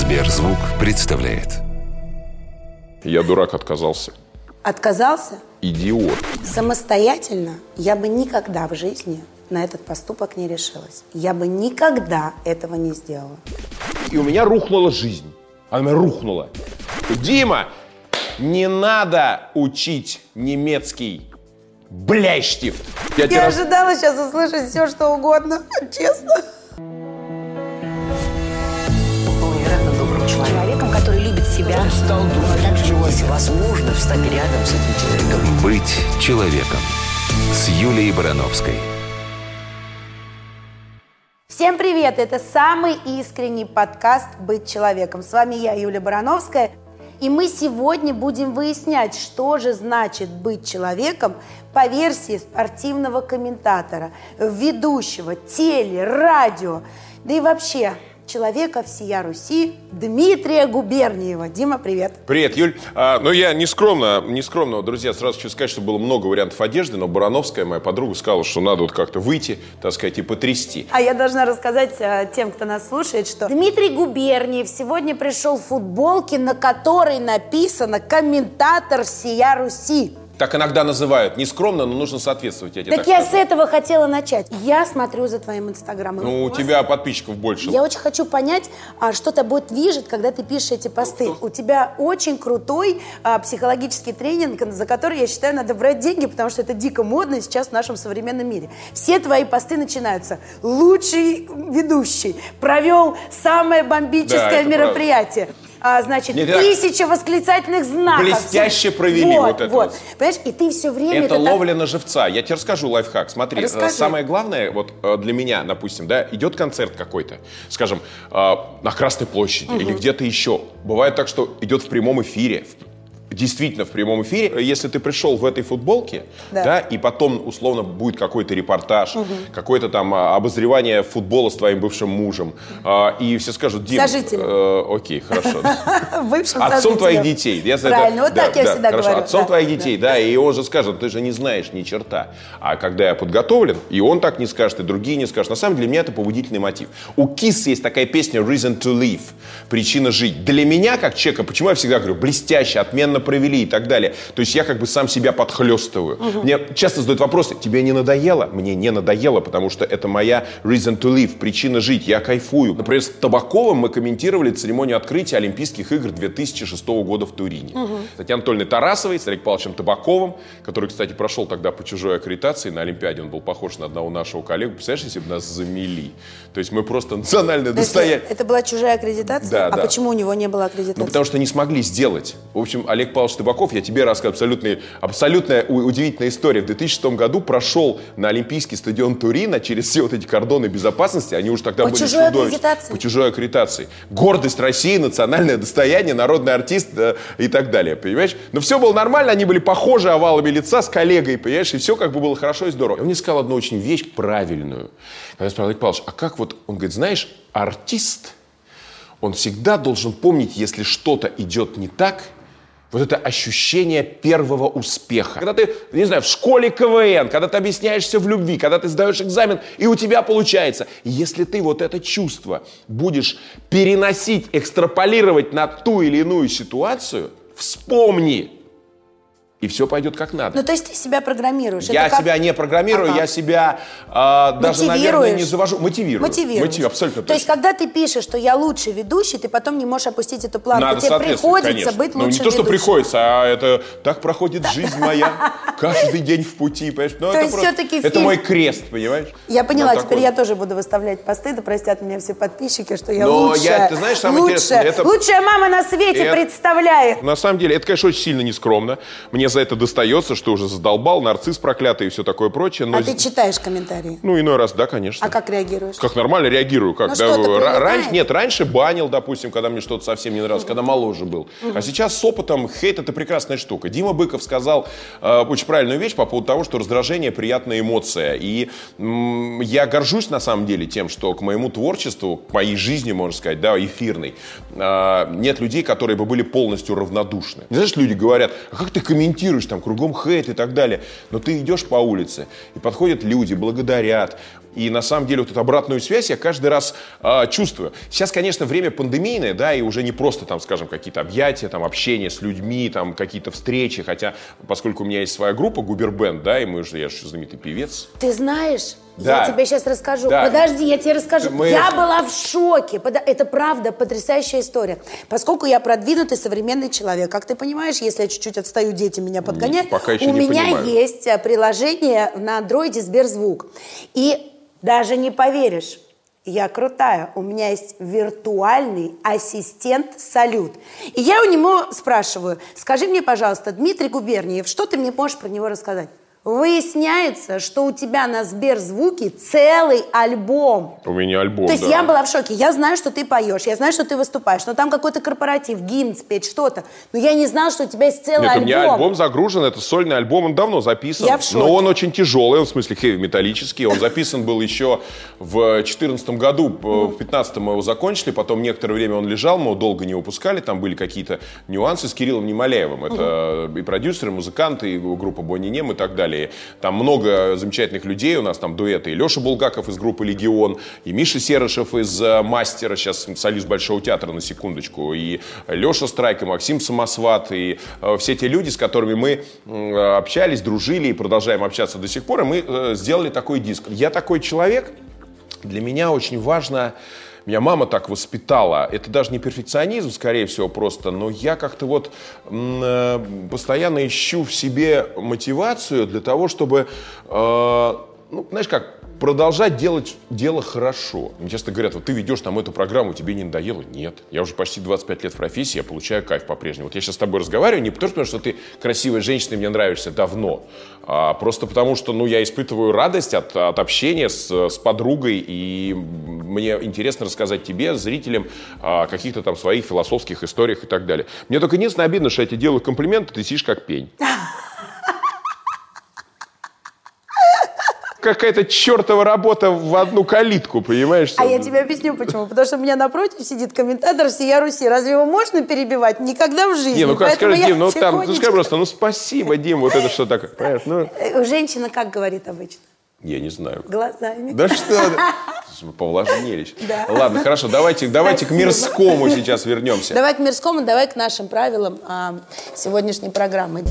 Сберзвук представляет. Я дурак отказался. Отказался? Идиот. Самостоятельно я бы никогда в жизни на этот поступок не решилась. Я бы никогда этого не сделала. И у меня рухнула жизнь. Она у меня рухнула. Дима, не надо учить немецкий. Бляйштифт. Я Я раз- ожидала сейчас услышать все, что угодно, честно. Себя. Стал думать, также возможно встать рядом с этим человеком. «Быть человеком» с Юлией Барановской. Всем привет! Это самый искренний подкаст «Быть человеком». С вами я, Юлия Барановская. И мы сегодня будем выяснять, что же значит быть человеком по версии спортивного комментатора, ведущего, теле, радио, да и вообще человека всея Руси Дмитрия Губерниева. Дима, привет! Привет, Юль. А, ну, я не скромно, не скромно, друзья, сразу хочу сказать, что было много вариантов одежды, но Барановская, моя подруга, сказала, что надо вот как-то выйти, так сказать, и потрясти. А я должна рассказать э, тем, кто нас слушает, что Дмитрий Губерниев сегодня пришел в футболке, на которой написано «Комментатор всея Руси». Так иногда называют. Не скромно, но нужно соответствовать. Я тебе Так так я скажу. с этого хотела начать. Я смотрю за твоим инстаграмом. Ну, у тебя подписчиков больше. Я очень хочу понять, а, что тобой движет, когда ты пишешь эти посты. У тебя очень крутой а, психологический тренинг, за который, я считаю, надо брать деньги, потому что это дико модно сейчас в нашем современном мире. Все твои посты начинаются. Лучший ведущий провел самое Да, бомбическое это мероприятие. А, значит, это- тысяча восклицательных знаков. Блестяще провели вот это вот. вот. Понимаешь, и ты все время... Это так- ловля на живца. Я тебе расскажу лайфхак. Смотри, э, Расскажи. самое главное, вот э, для меня, допустим, да, идет концерт какой-то, скажем, э, на Красной площади или где-то еще. Бывает так, что идет в прямом эфире, в- действительно в прямом эфире. Если ты пришел в этой футболке, Да. да, и потом условно будет какой-то репортаж, какое-то там а, обозревание футбола с твоим бывшим мужем, а, и все скажут, Дим, э, окей, хорошо. Бывшим Отцом твоих детей. Я Правильно, вот так я да, всегда говорю. Отцом твоих детей, да, и он же скажет, ты же не знаешь ни черта. А когда я подготовлен, и он так не скажет, и другие не скажут. На самом деле, для меня это побудительный мотив. У Kiss есть такая песня «Reason to Live», «Причина жить». Для меня, как человека, почему я всегда говорю, блестяще, отменно провели и так далее. То есть я как бы сам себя подхлестываю. Мне часто задают вопросы, тебе не надоело? Мне не надоело, потому что это моя reason to live, причина жить, я кайфую. Например, с Табаковым мы комментировали церемонию открытия Олимпийских игр 2006 года в Турине. С Татьяной Анатольевной Тарасовой, с Олегом Павловичем Табаковым, который, кстати, прошел тогда по чужой аккредитации на Олимпиаде. Он был похож на одного нашего коллегу. Представляешь, если бы нас замели? То есть мы просто национальное достояние. Это была чужая аккредитация? Да, а да. почему у него не было аккредитации? Ну, потому что не смогли сделать. В общем, Олег Павлович Табаков, я тебе рассказываю, абсолютно, абсолютная удивительная история. В 2006 году прошел на Олимпийский стадион Турина через все вот эти кордоны безопасности. Они уже тогда По были чужой чудовищ- аккредитации? По чужой аккредитации. Гордость России, национальное достояние, народный артист э, и так далее, понимаешь? Но все было нормально, они были похожи овалами лица с коллегой, понимаешь? И все как бы было хорошо и здорово. И он мне сказал одну очень вещь правильную. Когда я спросил, Олег Павлович, а как вот, он говорит, знаешь, артист он всегда должен помнить, если что-то идет не так, вот это ощущение первого успеха. Когда ты, не знаю, в школе КВН, когда ты объясняешься в любви, когда ты сдаешь экзамен, и у тебя получается. Если ты вот это чувство будешь переносить, экстраполировать на ту или иную ситуацию, вспомни, и все пойдет как надо. Ну, то есть ты себя программируешь. Я как- себя не программирую, Ага. я себя а, даже, наверное, не завожу. Мотивирую. Мотивируешь. Мотив- абсолютно То есть, когда ты пишешь, что я лучший ведущий, ты потом не можешь опустить эту планку. Надо Тебе приходится конечно. быть Ну, лучшим не то, что ведущим. приходится, а это так проходит жизнь моя. Каждый день в пути, понимаешь? Ну, То это есть всё-таки Это фильм- мой крест, понимаешь? Я поняла, Вот теперь такой. я тоже буду выставлять посты, да простят меня все подписчики, что я Но лучшая. я- ты знаешь, самое лучшая, интересное, это- лучшая мама на свете Это- представляет. На самом деле, это, конечно, очень сильно нескромно. Мне за это достается, что уже задолбал, нарцисс проклятый и все такое прочее. Но А ты читаешь комментарии? Ну, иной раз, да, конечно. А как реагируешь? Как нормально реагирую. Как, Ну, да, ра- раньше, нет, раньше банил, допустим, когда мне что-то совсем не нравилось, когда моложе был. А сейчас с опытом хейт это прекрасная штука. Дима Быков сказал э, очень правильную вещь по поводу того, что раздражение приятная эмоция. И м, я горжусь на самом деле тем, что к моему творчеству, к моей жизни, можно сказать, да, эфирной, э, нет людей, которые бы были полностью равнодушны. Знаешь, люди говорят, а как ты комментируешь? Дискутируешь, там кругом хейт и так далее. Но ты идешь по улице, и подходят люди, благодарят. И на самом деле вот эту обратную связь я каждый раз э, чувствую. Сейчас, конечно, время пандемийное, да, и уже не просто там, скажем, какие-то объятия, там общение с людьми, там какие-то встречи. Хотя, поскольку у меня есть своя группа Губербенд, да, и мы же, я же знаменитый певец. Ты знаешь, Да. я тебе сейчас расскажу. Да. Подожди, я тебе расскажу. Мы- Я была в шоке. Это правда потрясающая история. Поскольку я продвинутый современный человек, как ты понимаешь, если я чуть-чуть отстаю, дети меня подгоняют. пока еще у не меня понимаю. есть э, приложение на андроиде Сберзвук. И даже не поверишь, я крутая. У меня есть виртуальный ассистент Салют. И я у него спрашиваю, скажи мне, пожалуйста, Дмитрий Губерниев, что ты мне можешь про него рассказать? Выясняется, что у тебя на Сберзвуке целый альбом. У меня альбом, То есть да. я была в шоке. Я знаю, что ты поешь, я знаю, что ты выступаешь, но там какой-то корпоратив, гимн спеть, что-то. Но я не знала, что у тебя есть целый Нет, альбом. у меня альбом загружен, это сольный альбом, он давно записан. Я в шоке. Но он очень тяжелый, он в смысле хэви-металлический. Он записан был еще в 2014 году, в 2015 мы его закончили, потом некоторое время он лежал, мы его долго не выпускали, там были какие-то нюансы с Кириллом Немоляевым. Это и продюсеры, и музыканты, и группа Бонни Нем и так далее. Там много замечательных людей, у нас там дуэты и Леша Булгаков из группы «Легион», и Миша Серышев из э, «Мастера», сейчас солист Большого театра, на секундочку, и Леша Страйк, и Максим Самосват, и э, все те люди, с которыми мы общались, дружили и продолжаем общаться до сих пор, и мы э, сделали такой диск. Я такой человек, для меня очень важно, меня мама так воспитала, это даже не перфекционизм, скорее всего, просто, но я как-то вот э, постоянно ищу в себе мотивацию для того, чтобы, э, ну, знаешь как, продолжать делать дело хорошо. Мне часто говорят, вот ты ведешь там эту программу, тебе не надоело? Нет. Я уже почти 25 лет в профессии, я получаю кайф по-прежнему. Вот я сейчас с тобой разговариваю не потому, что ты красивая женщина и мне нравишься давно, а просто потому, что ну, я испытываю радость от, от общения с, с подругой, и мне интересно рассказать тебе, зрителям, о каких-то там своих философских историях и так далее. Мне только единственное обидно, что я тебе делаю комплименты, ты сидишь как пень. Какая-то чертова работа в одну калитку, понимаешь? А я тебе объясню почему. Потому что у меня напротив сидит комментатор всея Руси. Разве его можно перебивать? Никогда в жизни. Не, ну как Поэтому скажи, Дим, ну там, ну скажи просто, ну спасибо, Дим, вот это что такое, понимаешь? Ну, Э, Женщина как говорит обычно? я не знаю. Глазами. Да что ты? Мы повлажнели. Да. Ладно, хорошо, давайте, давайте к мирскому сейчас вернемся. Давай к мирскому, давай к нашим правилам а, сегодняшней программы.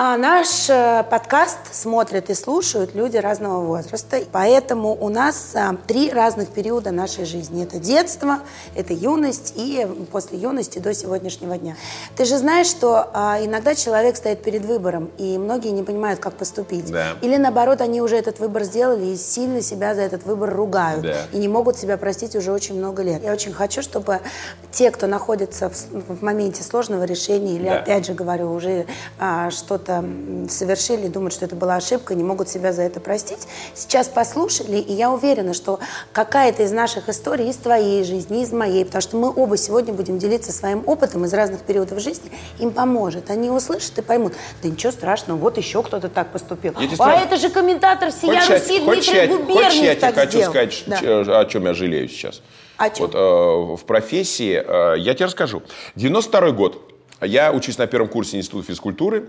А наш э, подкаст смотрят и слушают люди разного возраста. Поэтому у нас а, три разных периода нашей жизни. Это детство, это юность и после юности до сегодняшнего дня. Ты же знаешь, что а, иногда человек стоит перед выбором, и многие не понимают, как поступить. Да. Или наоборот, они уже этот выбор сделали и сильно себя за этот выбор ругают. Да. И не могут себя простить уже очень много лет. Я очень хочу, чтобы те, кто находится в моменте сложного решения, или, Да. опять же говорю, уже а, что-то м, совершили, думают, что это была ошибка, не могут себя за это простить, сейчас послушали, и я уверена, что какая-то из наших историй из твоей жизни, из моей, потому что мы оба сегодня будем делиться своим опытом из разных периодов жизни, им поможет. Они услышат и поймут, да ничего страшного, вот еще кто-то так поступил. Я А это же комментатор всея Хочешь, Руси хочешь, Дмитрий я, Губерниев хочешь, я тебе хочу сделал. сказать, Да. о чем я жалею сейчас? О чем? Вот э, в профессии, э, я тебе расскажу. 92 год. Я учусь на первом курсе Института физкультуры.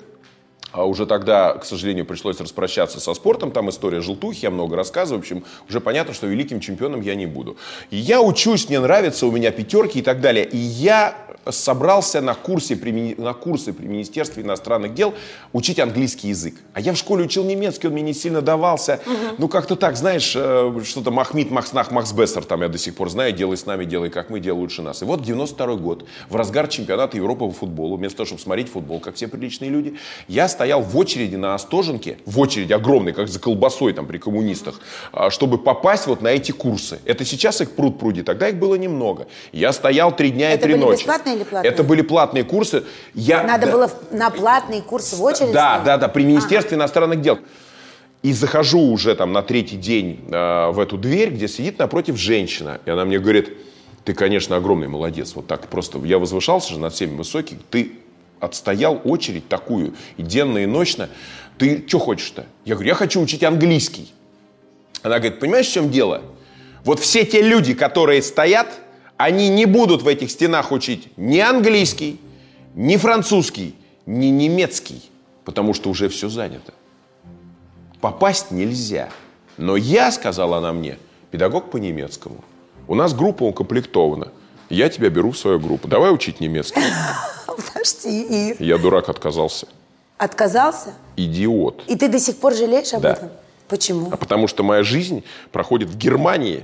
А уже тогда, к сожалению, пришлось распрощаться со спортом. Там история желтухи, я много рассказываю. В общем, уже понятно, что великим чемпионом я не буду. И я учусь, мне нравится, у меня пятерки и так далее. И я собрался на, курсе при, на курсы при Министерстве иностранных дел учить английский язык. А я в школе учил немецкий, он мне не сильно давался. Ну, как-то так, знаешь, э, что-то Махмид, Махснах, Максбессер, там я до сих пор знаю, делай с нами, делай как мы, делай лучше нас. И вот 92 год, в разгар чемпионата Европы по футболу, вместо того, чтобы смотреть футбол, как все приличные люди, я стоял в очереди на Остоженке, в очереди огромной, как за колбасой там при коммунистах, а, чтобы попасть вот на эти курсы. Это сейчас их пруд пруди, тогда их было немного. Я стоял три дня Это и три ночи. Бесплатные или платные? Это были платные курсы. Я, Надо да- было на платные курсы в очередь да, стоять? да, да, при Министерстве иностранных дел. И захожу уже там на третий день э, в эту дверь, где сидит напротив женщина. И она мне говорит, ты, конечно, огромный молодец. Вот так просто. Я возвышался же над всеми высокий. Ты отстоял очередь такую и денно, и ночно. Ты что хочешь-то? Я говорю, я хочу учить английский. Она говорит, понимаешь, в чем дело? Вот все те люди, которые стоят, Они не будут в этих стенах учить ни английский, ни французский, ни немецкий, потому что уже все занято. Попасть нельзя. Но я, сказала она мне, педагог по немецкому. У нас группа укомплектована. Я тебя беру в свою группу. Давай учить немецкий. Подожди, Я дурак отказался. отказался? Идиот. И ты до сих пор жалеешь об Да. этом? Почему? А потому что моя жизнь проходит в Германии.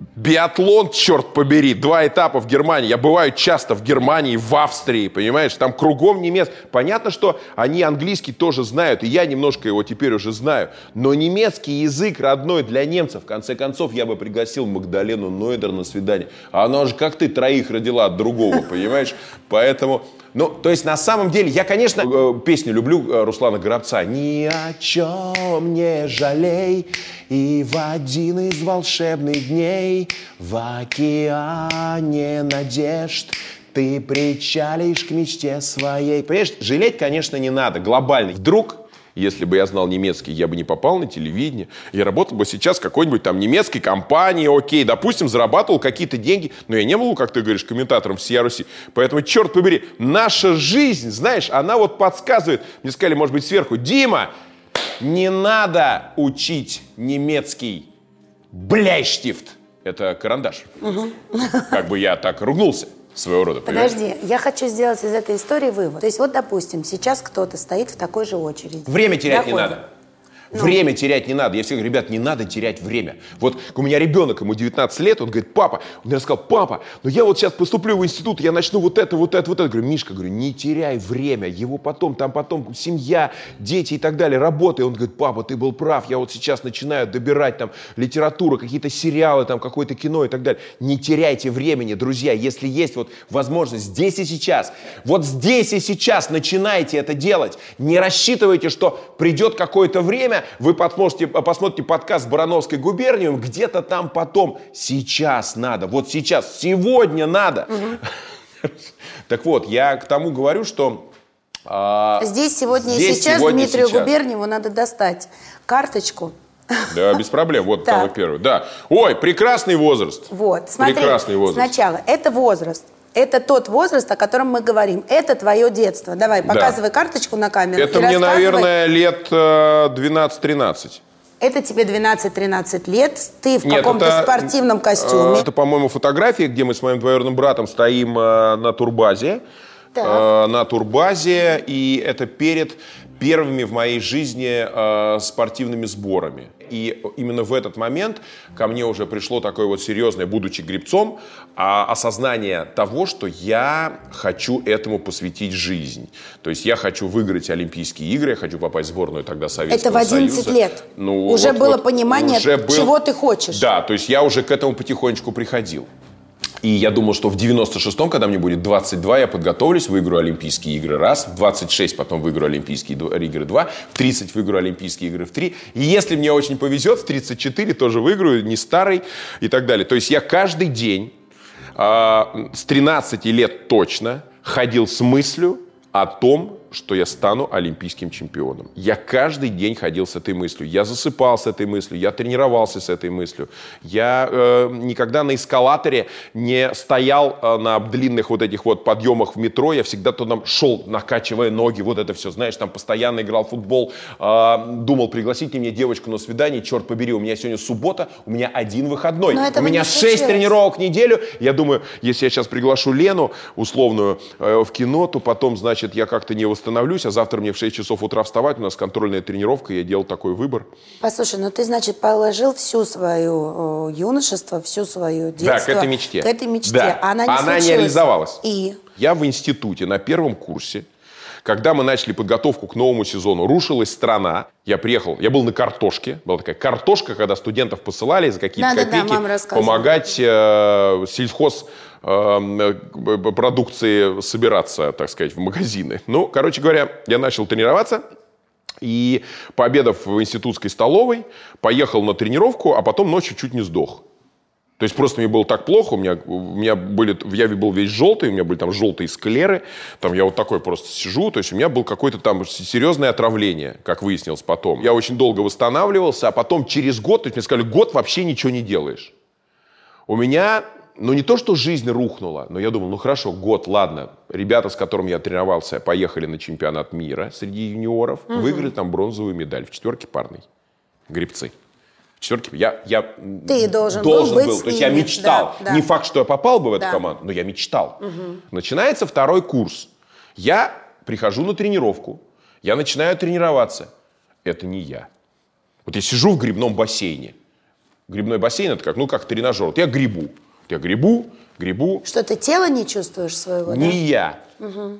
Биатлон, черт побери, два этапа в Германии. Я бываю часто в Германии, в Австрии, понимаешь? Там кругом немец. Понятно, что они английский тоже знают, и я немножко его теперь уже знаю. Но немецкий язык родной для немцев. В конце концов, я бы пригласил Магдалену Нойдер на свидание. А она же, как ты, троих родила от другого, понимаешь? Поэтому... Ну, то есть, на самом деле, я, конечно, э, песню люблю э, Руслана Горобца. «Ни о чем не жалей, и в один из волшебных дней в океане надежд ты причалишь к мечте своей». Понимаешь, жалеть, конечно, не надо, глобально. Вдруг если бы я знал немецкий, я бы не попал на телевидение. Я работал бы сейчас в какой-нибудь там немецкой компании, окей, допустим, зарабатывал какие-то деньги, но я не был, как ты говоришь, комментатором всей Руси. Поэтому, черт побери, наша жизнь, знаешь, она вот подсказывает. Мне сказали, может быть, сверху, Дима, не надо учить немецкий. Бляйштифт. Это карандаш. Как бы я так ругнулся своего рода. понимаешь? Подожди, я хочу сделать из этой истории вывод. То есть вот, допустим, сейчас кто-то стоит в такой же очереди. Время терять не Доходит. Надо. Время терять не надо. Я всегда говорю, ребят, не надо терять время. Вот у меня ребенок, ему 19 лет, он говорит, папа, он мне рассказал, папа, ну я вот сейчас поступлю в институт, я начну вот это, вот это, вот это. Я говорю, Мишка, говорю, не теряй время, его потом, там потом семья, дети и так далее, работа. И он говорит, папа, ты был прав, я вот сейчас начинаю добирать там литературу, какие-то сериалы, там какое-то кино и так далее. Не теряйте времени, друзья, если есть вот возможность здесь и сейчас, вот здесь и сейчас начинайте это делать. Не рассчитывайте, что придет какое-то время, вы посмотрите, посмотрите подкаст Барановской губернии, где-то там потом. Сейчас надо, вот сейчас, сегодня надо. Так вот, я к тому говорю, что а, Здесь сегодня и сейчас сегодня Дмитрию сейчас. Губерниеву надо достать карточку. Да, без проблем. Вот самый первый. Да. Ой, прекрасный возраст. Вот, смотри, Прекрасный возраст. сначала, это возраст. Это тот возраст, о котором мы говорим. Это твое детство. Давай, Да. показывай карточку на камеру. Это мне, наверное, лет э, 12-13. Это тебе 12-13 лет. Ты в каком-то спортивном э, костюме. Это, по-моему, фотографии, где мы с моим двоюродным братом стоим э, на турбазе. Э, на турбазе. И это перед первыми в моей жизни э, спортивными сборами. И именно в этот момент ко мне уже пришло такое вот серьезное, будучи гребцом, а, осознание того, что я хочу этому посвятить жизнь. То есть я хочу выиграть Олимпийские игры, я хочу попасть в сборную тогда Советского Это в 11 Союза. лет. Ну, Уже вот- было вот понимание, уже был- чего ты хочешь. Да, то есть я уже к этому потихонечку приходил. И я думал, что в 96-м, когда мне будет 22, я подготовлюсь, выиграю Олимпийские игры раз, в 26 потом выиграю Олимпийские дв- игры два, в 30 выиграю Олимпийские игры в три. И если мне очень повезет, в 34 тоже выиграю, не старый и так далее. То есть я каждый день а, с 13 лет точно ходил с мыслью о том, что я стану олимпийским чемпионом. Я каждый день ходил с этой мыслью. Я засыпал с этой мыслью, я тренировался с этой мыслью. Я э, никогда на эскалаторе не стоял э, на длинных вот этих вот подъемах в метро. Я всегда туда шел, накачивая ноги, вот это все, знаешь, там постоянно играл в футбол. Э, думал, пригласить мне девочку на свидание. Черт побери, у меня сегодня суббота, у меня один выходной. Но У меня не 6 случилось. тренировок в неделю. Я думаю, если я сейчас приглашу Лену условную э, в кино, то потом, значит, я как-то не восстановлюсь, а завтра мне в 6 часов утра вставать, у нас контрольная тренировка, я делал такой выбор. Послушай, ну ты, значит, положил всю свою юношество, всю свою детство. Да, к этой мечте. К этой мечте. Да. Она не Она не реализовалась. И? Я в институте на первом курсе, когда мы начали подготовку к новому сезону, рушилась страна. Я приехал, я был на картошке. Была такая картошка, когда студентов посылали за какие-то Да-да-да, копейки мама рассказывала. помогать э, сельхоз э, э, продукции собираться, так сказать, в магазины. Ну, короче говоря, я начал тренироваться. И пообедав в институтской столовой, поехал на тренировку, а потом ночью чуть не сдох. То есть просто мне было так плохо, у меня, у меня были, я был весь желтый, у меня были там желтые склеры, там я вот такой просто сижу, то есть у меня был какое-то там серьезное отравление, как выяснилось потом. Я очень долго восстанавливался, а потом через год, то есть мне сказали, год вообще ничего не делаешь. У меня ну не то, что жизнь рухнула, но я думал, ну хорошо, год, ладно. Ребята, с которыми я тренировался, поехали на чемпионат мира среди юниоров, выиграли там бронзовую медаль в четверке парной. Гребцы. В четверке. Я, я Ты должен был быть То есть я мечтал. да, да. Не факт, что я попал бы в эту Да. команду, но я мечтал. Начинается второй курс. Я прихожу на тренировку. Я начинаю тренироваться. Это не я. Вот я сижу в грибном бассейне. Грибной бассейн это как, ну как тренажер. Вот я грибу. Вот я грибу, грибу. Что ты тело не чувствуешь своего, Не да? я.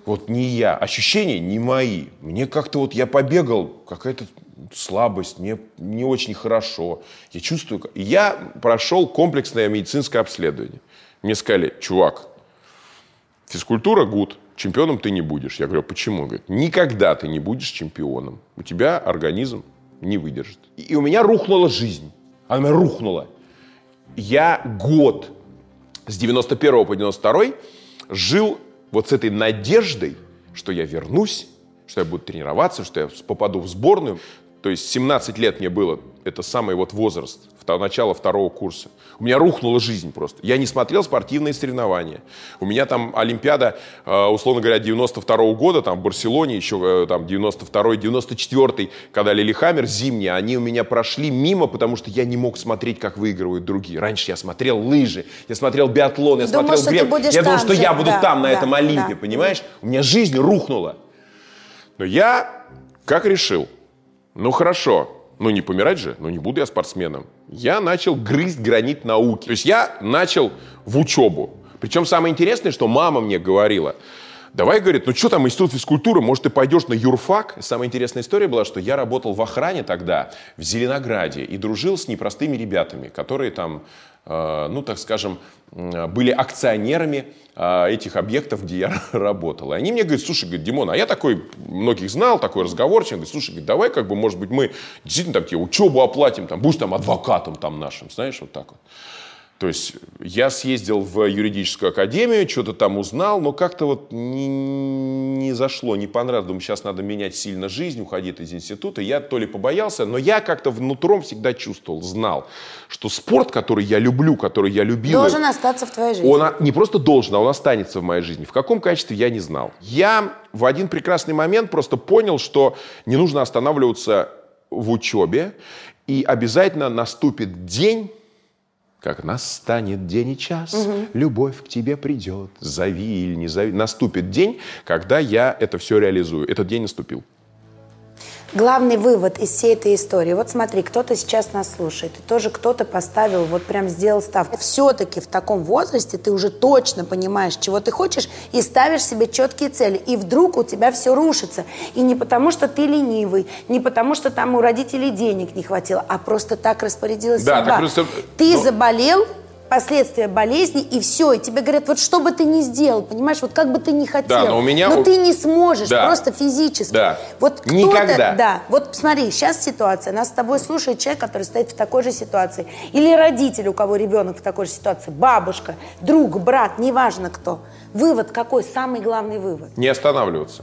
Вот не я. Ощущения не мои. Мне как-то вот я побегал, какая-то слабость, мне не очень хорошо. Я чувствую... Я прошел комплексное медицинское обследование. Мне сказали, чувак, физкультура гуд, чемпионом ты не будешь. Я говорю, «А почему? Говорит, никогда ты не будешь чемпионом. У тебя организм не выдержит. И у меня рухнула жизнь. Она рухнула. Я год с 91 по 92 жил вот с этой надеждой, что я вернусь, что я буду тренироваться, что я попаду в сборную. То есть 17 лет мне было, это самый вот возраст, начало второго курса. У меня рухнула жизнь просто. Я не смотрел спортивные соревнования. У меня там Олимпиада, э, условно говоря, 92 года, там в Барселоне, еще э, там 92-й, 94-й, когда Лилихаммер зимние, они у меня прошли мимо, потому что я не мог смотреть, как выигрывают другие. Раньше я смотрел лыжи, я смотрел биатлон, я Думал, смотрел греб. Я думал, что же. я буду Да, там, на да, этом Олимпе, да. понимаешь? У меня жизнь рухнула. Но я как решил? Ну хорошо, ну не помирать же, ну не буду я спортсменом. Я начал грызть гранит науки. То есть я начал в учебу. Причем самое интересное, что мама мне говорила, давай, говорит, ну что там, институт физкультуры, может, ты пойдешь на юрфак? Самая интересная история была, что я работал в охране тогда, в Зеленограде, и дружил с непростыми ребятами, которые там, ну, так скажем, были акционерами э, этих объектов, где я работал. И они мне говорят, слушай, говорит, Димон, а я такой, многих знал, такой разговорчик, говорит, слушай, говорит, давай как бы, может быть, мы действительно там тебе учебу оплатим, там, будешь там адвокатом там нашим, знаешь, вот так вот. То есть я съездил в юридическую академию, что-то там узнал, но как-то вот не, не зашло, не понравилось. Думаю, сейчас надо менять сильно жизнь, уходить из института. Я то ли побоялся, но я как-то внутром всегда чувствовал, знал, что спорт, который я люблю, который я любил... Должен остаться в твоей жизни. Он не просто должен, а он останется в моей жизни. В каком качестве я не знал. Я в один прекрасный момент просто понял, что не нужно останавливаться в учебе, и обязательно наступит день, как настанет день и час, любовь к тебе придет, зови или не зови. Наступит день, когда я это все реализую. Этот день наступил. Главный вывод из всей этой истории. Вот смотри, кто-то сейчас нас слушает, и тоже кто-то поставил, вот прям сделал ставку. Все-таки в таком возрасте ты уже точно понимаешь, чего ты хочешь, и ставишь себе четкие цели. И вдруг у тебя все рушится. И не потому, что ты ленивый, не потому, что там у родителей денег не хватило, а просто так распорядилась Да, судьба. так просто- Ты ну- заболел, последствия болезни, и все. И тебе говорят, вот что бы ты ни сделал, понимаешь, вот как бы ты ни хотел, но у меня- но ты не сможешь, Да. просто физически. Да. Вот кто-то, Никогда. да, вот смотри, сейчас ситуация, нас с тобой слушает человек, который стоит в такой же ситуации, или родитель, у кого ребенок в такой же ситуации, бабушка, друг, брат, неважно кто. Вывод какой? Самый главный вывод. Не останавливаться.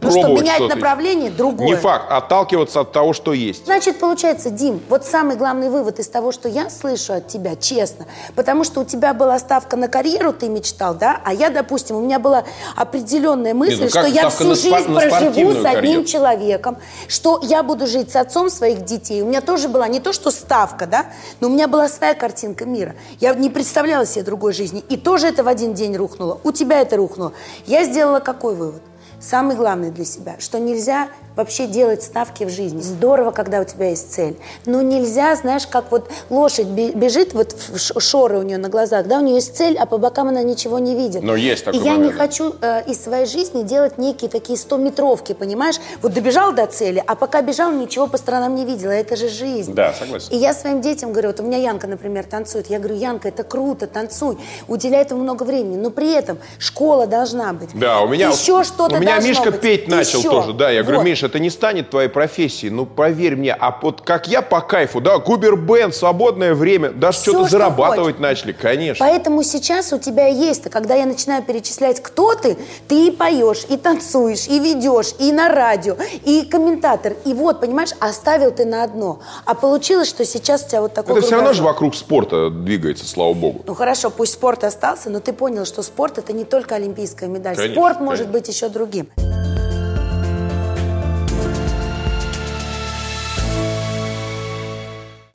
Ну что, менять что-то. направление, другое. Не факт, отталкиваться от того, что есть. Значит, получается, Дим, вот самый главный вывод из того, что я слышу от тебя, честно, потому что у тебя была ставка на карьеру, ты мечтал, да, а я, допустим, у меня была определенная мысль, ну что я всю жизнь проживу с одним карьеру? человеком, что я буду жить с отцом своих детей. У меня тоже была не то, что ставка, да, но у меня была своя картинка мира. Я не представляла себе другой жизни. И тоже это в один день рухнуло. У тебя это рухнуло. Я сделала какой вывод? Самый главный для себя, что нельзя вообще делать ставки в жизни. Здорово, когда у тебя есть цель. Но нельзя, знаешь, как вот лошадь бе- бежит, вот шоры у нее на глазах, да, у нее есть цель, а по бокам она ничего не видит. Но есть такой И я не хочу э, из своей жизни делать некие такие 100-метровки, понимаешь? Вот добежал до цели, а пока бежал, ничего по сторонам не видела. Это же жизнь. Да, согласен. И я своим детям говорю, вот у меня Янка, например, танцует. Я говорю, Янка, это круто, танцуй. Уделяй этому много времени. Но при этом школа должна быть. Да, у меня- Еще что-то меня Мишка быть. петь начал Еще. тоже, да. Я говорю, Вот. Миша, это не станет твоей профессией, ну поверь мне. А вот как я по кайфу, да, Губер Бенд, свободное время, даже что-то что зарабатывать хочешь. начали, конечно. Поэтому сейчас у тебя есть, а когда я начинаю перечислять, кто ты, ты и поешь, и танцуешь, и ведешь, и на радио, и комментатор. И вот, понимаешь, оставил ты на одно. А получилось, что сейчас у тебя вот такой Это все равно же вокруг спорта двигается, слава богу. Ну хорошо, пусть спорт остался, но ты понял, что спорт это не только олимпийская медаль. Конечно, спорт может конечно. быть еще другим.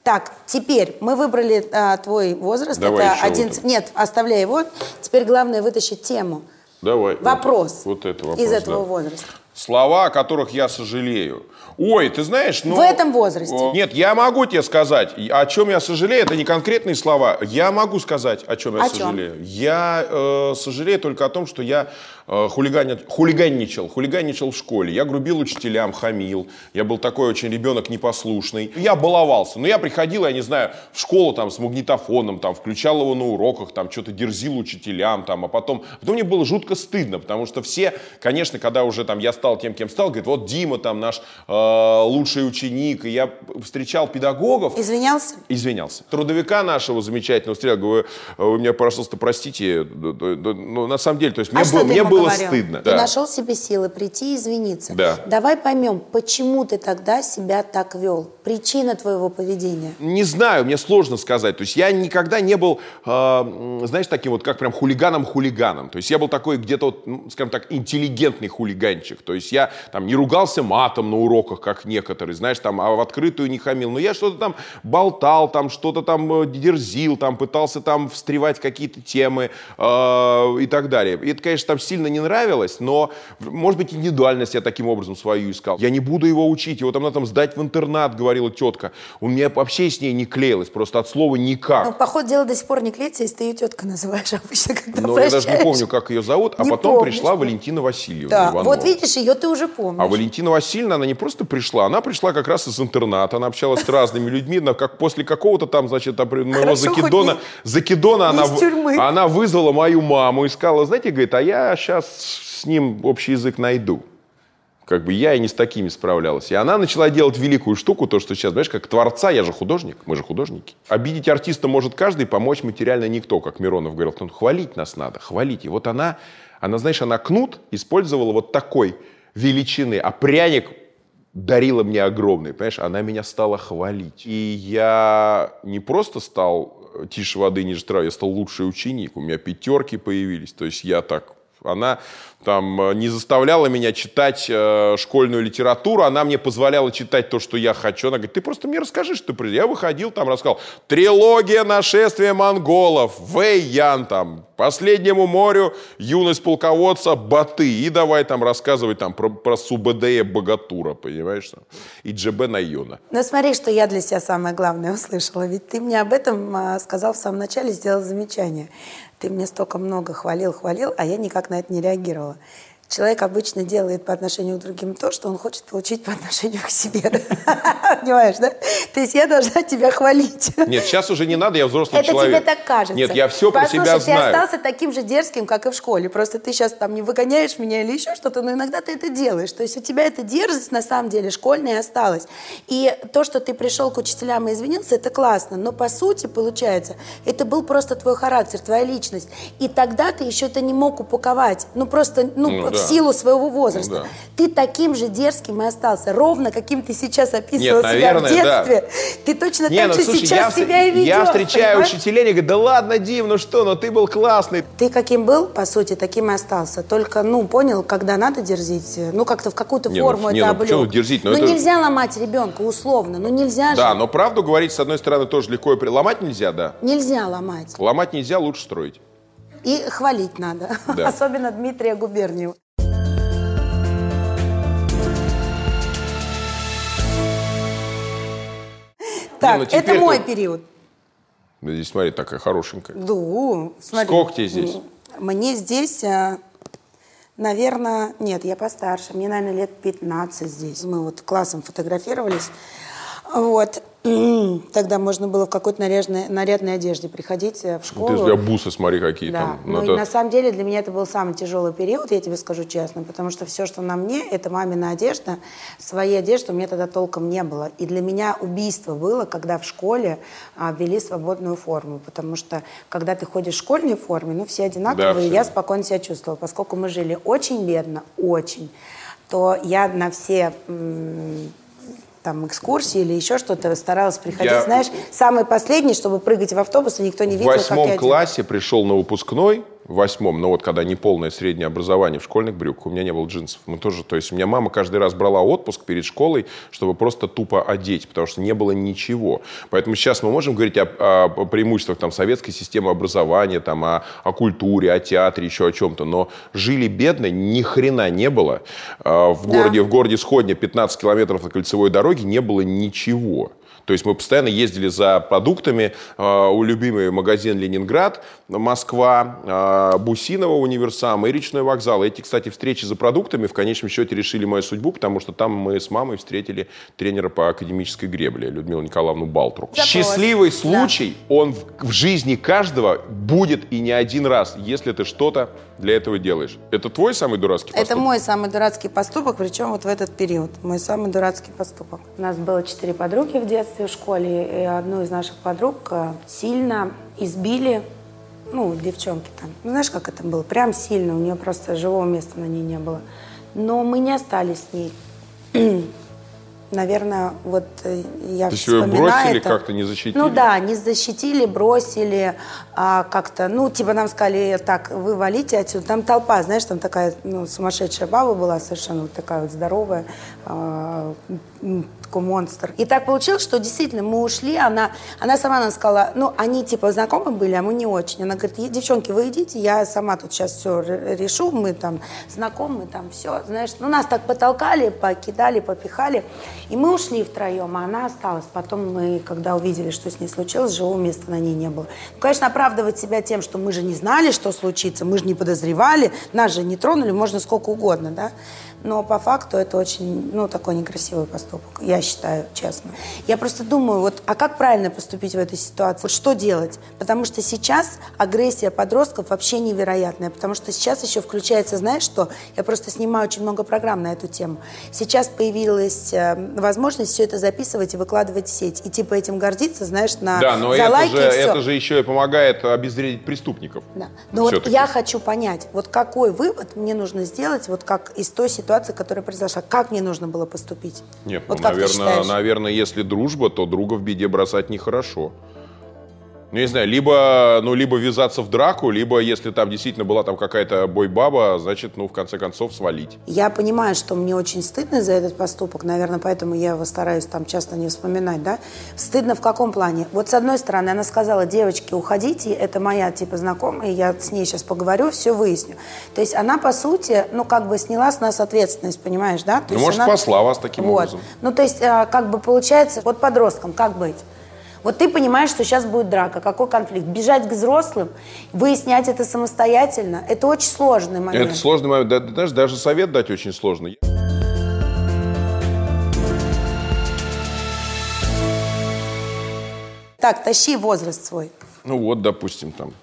Так, теперь мы выбрали а, твой возраст. Давай это еще 11. вот. Нет, оставляй его. Теперь главное вытащить тему. Давай. Вопрос. Вот, вот это вопрос. из этого да. возраста. Слова, о которых я сожалею. Ой, ты знаешь, ну... В этом возрасте. Нет, я могу тебе сказать, о чем я сожалею, это не конкретные слова. Я могу сказать, о чем я О чем? сожалею. Я э, сожалею только о том, что я э, хулиганя- хулиганничал, хулиганничал в школе. Я грубил учителям, хамил. Я был такой очень ребенок непослушный. Я баловался. Но я приходил, я не знаю, в школу там с магнитофоном, там, включал его на уроках, там, что-то дерзил учителям, там, а потом... Потом мне было жутко стыдно, потому что все, конечно, когда уже там я стал тем, кем стал, говорят, вот Дима там наш э, лучший ученик, и я встречал педагогов, Извинялся? извинялся. Трудовика нашего замечательного встретил, говорю, вы меня, пожалуйста, простите, да, да, ну, на самом деле, то есть а было, мне ему было стыдно. Ты да. нашел себе силы прийти и извиниться. Да. Давай поймем, почему ты тогда себя так вел. Причина твоего поведения. Не знаю, мне сложно сказать. То есть я никогда не был, э, знаешь, таким вот как прям хулиганом-хулиганом. То есть я был такой где-то, вот, ну, скажем так, интеллигентный хулиганчик. То есть я там не ругался матом на уроках, как некоторые, знаешь, там, а в открытую не хамил. Но я что-то там болтал, там что-то там э, дерзил, там пытался там встревать какие-то темы э, и так далее. И это, конечно, там сильно не нравилось, но, может быть, индивидуальность я таким образом свою искал. Я не буду его учить, его там надо там сдать в интернат, говорила тетка. У меня вообще с ней не клеилось, просто от слова никак. Ну, по ходу дела до сих пор не клеится, если ты ее тетка называешь обычно, когда Но я даже не помню, как ее зовут, а Не потом помнишь, пришла. Валентина Васильевна Да, Иванова. вот видишь, ее ты уже помнишь. А Валентина Васильевна, она не просто пришла, она пришла как раз из интерната, она общалась с разными людьми, но как после какого-то там, значит, моего закидона, закидона она, она вызвала мою маму и сказала, знаете, говорит, а я сейчас с ним общий язык найду. Как бы я и не с такими справлялась. И она начала делать великую штуку, то, что сейчас, знаешь, как творца, я же художник, мы же художники. Обидеть артиста может каждый, помочь материально никто, как Миронов говорил. Ну, хвалить нас надо, хвалить. И вот она, она, знаешь, она кнут использовала вот такой величины, а пряник дарила мне огромный, понимаешь, она меня стала хвалить. И я не просто стал тише воды, ниже травы, я стал лучший ученик, у меня пятерки появились, то есть я так она там э, не заставляла меня читать э, школьную литературу, она мне позволяла читать то, что я хочу. Она говорит, ты просто мне расскажи, что ты... при-». Я выходил, там рассказал, трилогия нашествия монголов, Вэй Ян, там, Последнему морю, юность полководца, Баты. И давай там рассказывать там про, про Субэдея Богатура, понимаешь? там, И Джебе Найона. Ну смотри, что я для себя самое главное услышала. Ведь ты мне об этом а, сказал в самом начале, сделал замечание. Ты мне столько много хвалил, хвалил, а я никак на это не реагировала. yeah Человек обычно делает по отношению к другим то, что он хочет получить по отношению к себе. да? Понимаешь, да? То есть я должна тебя хвалить. Нет, сейчас уже не надо, я взрослый Это человек. тебе так кажется. Нет, я все про себя ты знаю. остался таким же дерзким, как и в школе. Просто ты сейчас там не выгоняешь меня или еще что-то, но иногда ты это делаешь. То есть у тебя эта дерзость на самом деле школьная осталась. И то, что ты пришел к учителям и извинился, это классно. Но по сути, получается, это был просто твой характер, твоя личность. И тогда ты еще это не мог упаковать. Ну просто ну, Ну, в да. силу своего возраста. Ну, да. Ты таким же дерзким и остался. Ровно каким ты сейчас описывал Нет, себя в наверное, да. детстве. Ты точно Не, так ну же слушай, сейчас я, себя и ведешь. я встречаю понимаешь? учителей, они говорят, да ладно, Дим, ну что, ну ты был классный. Ты каким был, по сути, таким и остался. Только, ну, понял, когда надо дерзить, ну, как-то в какую-то Не, ну, форму не, это ну, облёк. почему дерзить? Ну, Ну, это- нельзя ломать ребенка, условно. Ну, нельзя Да, же. но правду говорить, с одной стороны, тоже легко и при- ломать нельзя, да. Нельзя ломать. Ломать нельзя, лучше строить. И хвалить надо. Да. Особенно Дмитрия Губерниева. Так, ну, это мой тут- период. Здесь, смотри, такая хорошенькая. Ну, смотри. Сколько тебе здесь? Мне здесь, наверное, нет, я постарше. Мне, наверное, лет 15 здесь. Мы вот классом фотографировались. Вот. Тогда можно было в какой-то нарядной, нарядной одежде приходить э, в школу. Ты, у тебя бусы, смотри, какие Да. там. Ну, это- на самом деле для меня это был самый тяжелый период, я тебе скажу честно, потому что все, что на мне, это мамина одежда. Своей одежды у меня тогда толком не было. И для меня убийство было, когда в школе а, ввели свободную форму, потому что когда ты ходишь в школьной форме, ну все одинаковые, все. я спокойно себя чувствовала. Поскольку мы жили очень бедно, очень, то я на все там экскурсии или еще что-то старалась приходить, Я- знаешь, самый последний, чтобы прыгать в автобус, и никто не В видел, я восьмом классе пришел на выпускной, в восьмом, но вот когда не полное среднее образование в школьных брюках, у меня не было джинсов. Мы тоже, то есть у меня мама каждый раз брала отпуск перед школой, чтобы просто тупо одеть, потому что не было ничего. Поэтому сейчас мы можем говорить о, о преимуществах там, советской системы образования, там, о, о культуре, о театре, еще о чем-то, но жили бедно, ни хрена не было. А, В Да. городе, в городе Сходня 15 километров на кольцевой дороге не было ничего. То есть мы постоянно ездили за продуктами. Э, У любимый магазин «Ленинград», Москва, э, Бусинова универсам и речной вокзал. Эти, кстати, встречи за продуктами в конечном счете решили мою судьбу, потому что там мы с мамой встретили тренера по академической гребле Людмилу Николаевну Балтру. Запрос. Счастливый Да. случай, он в, в жизни каждого будет и не один раз, если ты что-то для этого делаешь. Это твой самый дурацкий поступок? Это мой самый дурацкий поступок, причем вот в этот период. Мой самый дурацкий поступок. У нас было четыре подруги в детстве в школе, одну из наших подруг э, сильно избили, ну, девчонки там. Ну, знаешь, как это было? Прям сильно, у нее просто живого места на ней не было. Но мы не остались с ней. Наверное, вот э, я То есть вспоминаю бросили это. как-то, не защитили? Ну да, не защитили, бросили, а, как-то, ну, типа нам сказали, так, вы валите отсюда. Там толпа, знаешь, там такая, ну, сумасшедшая баба была совершенно вот такая вот здоровая, а, такой монстр. И так получилось, что действительно мы ушли, она, она сама нам сказала, ну, они типа знакомы были, а мы не очень. Она говорит, «Е- девчонки, вы идите, я сама тут сейчас все решу, мы там знакомы, там все, знаешь. Ну, нас так потолкали, покидали, попихали. И мы ушли втроем, а она осталась. Потом мы, когда увидели, что с ней случилось, живого места на ней не было. Ну, конечно, оправдывать себя тем, что мы же не знали, что случится, мы же не подозревали, нас же не тронули, можно сколько угодно, да. Но по факту это очень, ну, такой некрасивый поступок, я считаю, честно. Я просто думаю, вот, а как правильно поступить в этой ситуации? Что делать? Потому что сейчас агрессия подростков вообще невероятная, потому что сейчас еще включается, знаешь что? Я просто снимаю очень много программ на эту тему. Сейчас появилась э, возможность все это записывать и выкладывать в сеть. И типа этим гордиться, знаешь, на Да, но за это лайки же, и всё. это же еще и помогает обезвредить преступников. Да. Но вот я хочу понять, вот какой вывод мне нужно сделать, вот как из той ситуации, которая произошла, как мне нужно было поступить? Нет, вот ну, как ты наверное, наверное, если дружба, то друга в беде бросать нехорошо. Ну, я не знаю, либо, ну, либо ввязаться в драку, либо, если там действительно была там какая-то бойбаба, значит, ну, в конце концов, свалить. Я понимаю, что мне очень стыдно за этот поступок, наверное, поэтому я его стараюсь там часто не вспоминать, да? Стыдно в каком плане? Вот с одной стороны, она сказала, девочки, уходите, это моя типа знакомая, я с ней сейчас поговорю, все выясню. То есть она, по сути, ну, как бы сняла с нас ответственность, понимаешь, да? То Ну, может, она- спасла вас таким вот. образом. Ну, то есть, а, как бы получается, вот подросткам как быть? Вот ты понимаешь, что сейчас будет драка, какой конфликт. Бежать к взрослым, выяснять это самостоятельно, это очень сложный момент. Это сложный момент. Да, да, Знаешь, даже совет дать очень сложно. Так, тащи возраст свой. Ну, вот, допустим, там.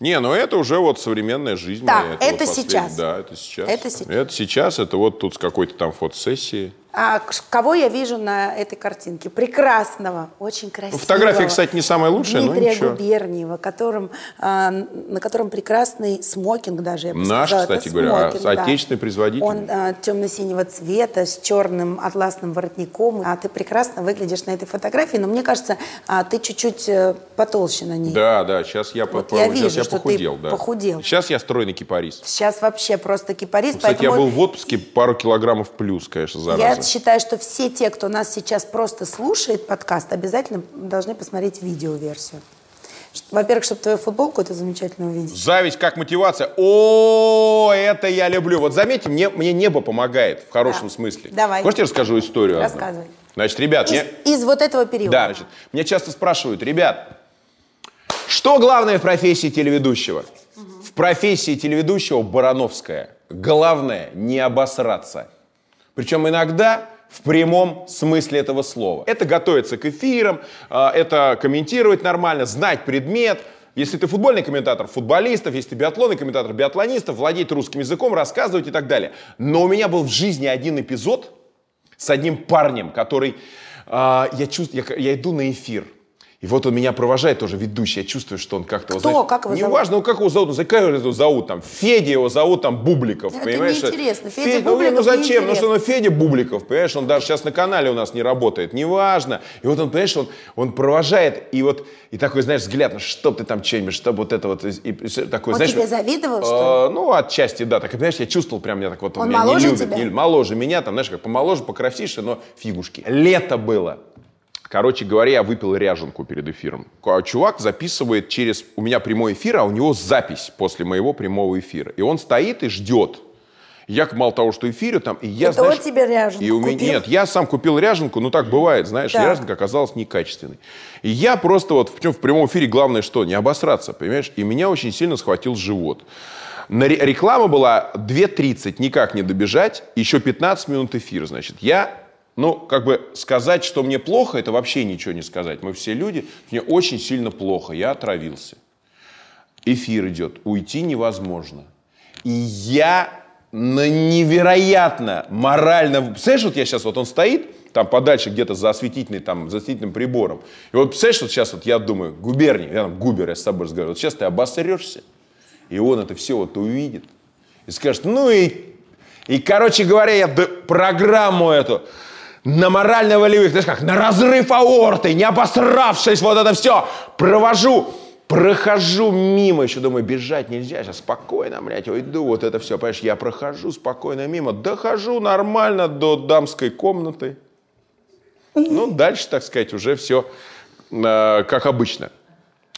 Не, ну это уже вот современная жизнь. Так, моя. это вот сейчас. Да, это сейчас. Это сейчас. Это сейчас, это вот тут с какой-то там фотосессии. А кого я вижу на этой картинке? Прекрасного, очень красивого. Ну, фотография, кстати, не самая лучшая, но Дмитрия ничего. Губерниева, которым, а, на котором прекрасный смокинг даже, я бы Наш, сказала. Кстати говоря, а, смокинг, да. отечественный производитель. Он а, темно-синего цвета, с черным атласным воротником. А ты прекрасно выглядишь на этой фотографии, но мне кажется, а, ты чуть-чуть э, потолще на ней. Да, да, сейчас я, Вот по- я сейчас вижу, я что ты похудел. да. похудел. Сейчас я стройный кипарис. Сейчас вообще просто кипарис. Кстати, я поэтому был в отпуске пару килограммов плюс, конечно, зараза. Я считаю, что все те, кто нас сейчас просто слушает подкаст, обязательно должны посмотреть видеоверсию. Во-первых, чтобы твою футболку эту замечательную увидеть. Зависть как мотивация. О, это я люблю. Вот заметьте, мне, мне небо помогает в хорошем Да. смысле. Давай. Хочешь, я расскажу историю? одну? Рассказывай. Значит, ребят, Из, мне... из вот этого периода. Да, значит, меня часто спрашивают, ребят, что главное в профессии телеведущего? В профессии телеведущего Барановская. Главное не обосраться. Причем иногда В прямом смысле этого слова. Это готовиться к эфирам, а, это комментировать нормально, знать предмет. Если ты футбольный комментатор, футболистов, если ты биатлонный комментатор, биатлонистов, владеть русским языком, рассказывать и так далее. Но у меня был в жизни один эпизод с одним парнем, который... а, я, чувствую, я, я иду на эфир. И вот он меня провожает тоже ведущий. Я чувствую, что он как-то... Кто? знаешь, Как его зовут? Неважно, ну как его зовут, ну как его зовут, там, Федя его зовут, там, Бубликов, Это понимаешь? неинтересно. Федя ну, Бубликов ну, зачем? Ну что, ну Федя Бубликов, понимаешь, он даже сейчас на канале у нас не работает, неважно. И вот он, понимаешь, он, он провожает, и вот, и такой, знаешь, взгляд, ну чтоб ты там что-нибудь, чтобы вот это вот, и, и такой, Он знаешь... тебе завидовал, что э, ну, отчасти, да. Так, понимаешь, я чувствовал прям, меня так вот, Он меня моложе не любят, тебя? не- моложе меня, там, знаешь, как помоложе, покрасивше, но фигушки. Лето было. Короче говоря, я выпил ряженку перед эфиром. А Чувак записывает через... У меня прямой эфир, а у него запись после моего прямого эфира. И он стоит и ждет. Я, мало того, что эфирю там, и я, Это он знаешь... тебе ряженку и у меня, купил? Нет, я сам купил ряженку, ну так бывает, знаешь, Так. ряженка оказалась некачественной. И я просто вот, причем в прямом эфире главное что, не обосраться, понимаешь? И меня очень сильно схватил живот. На ре- реклама была 2.30, никак не добежать, еще 15 минут эфир, значит. Я, ну, как бы сказать, что мне плохо, это вообще ничего не сказать. Мы все люди, мне очень сильно плохо, я отравился. Эфир идет, уйти невозможно. И я на невероятно морально... Представляешь, вот я сейчас, вот он стоит, там подальше где-то за осветительной, там, за осветительным прибором. И вот представляешь, вот сейчас вот я думаю, губерний, я там губер, я с тобой разговариваю, вот сейчас ты обосрешься, и он это все вот увидит, и скажет, ну и... И, короче говоря, я программу эту на морально-волевых, знаешь как, на разрыв аорты, не обосравшись, вот это все, провожу, прохожу мимо, еще думаю, бежать нельзя, сейчас спокойно, блядь, уйду, вот это все, понимаешь, я прохожу спокойно мимо, дохожу нормально до дамской комнаты. Ну, дальше, так сказать, уже все как обычно.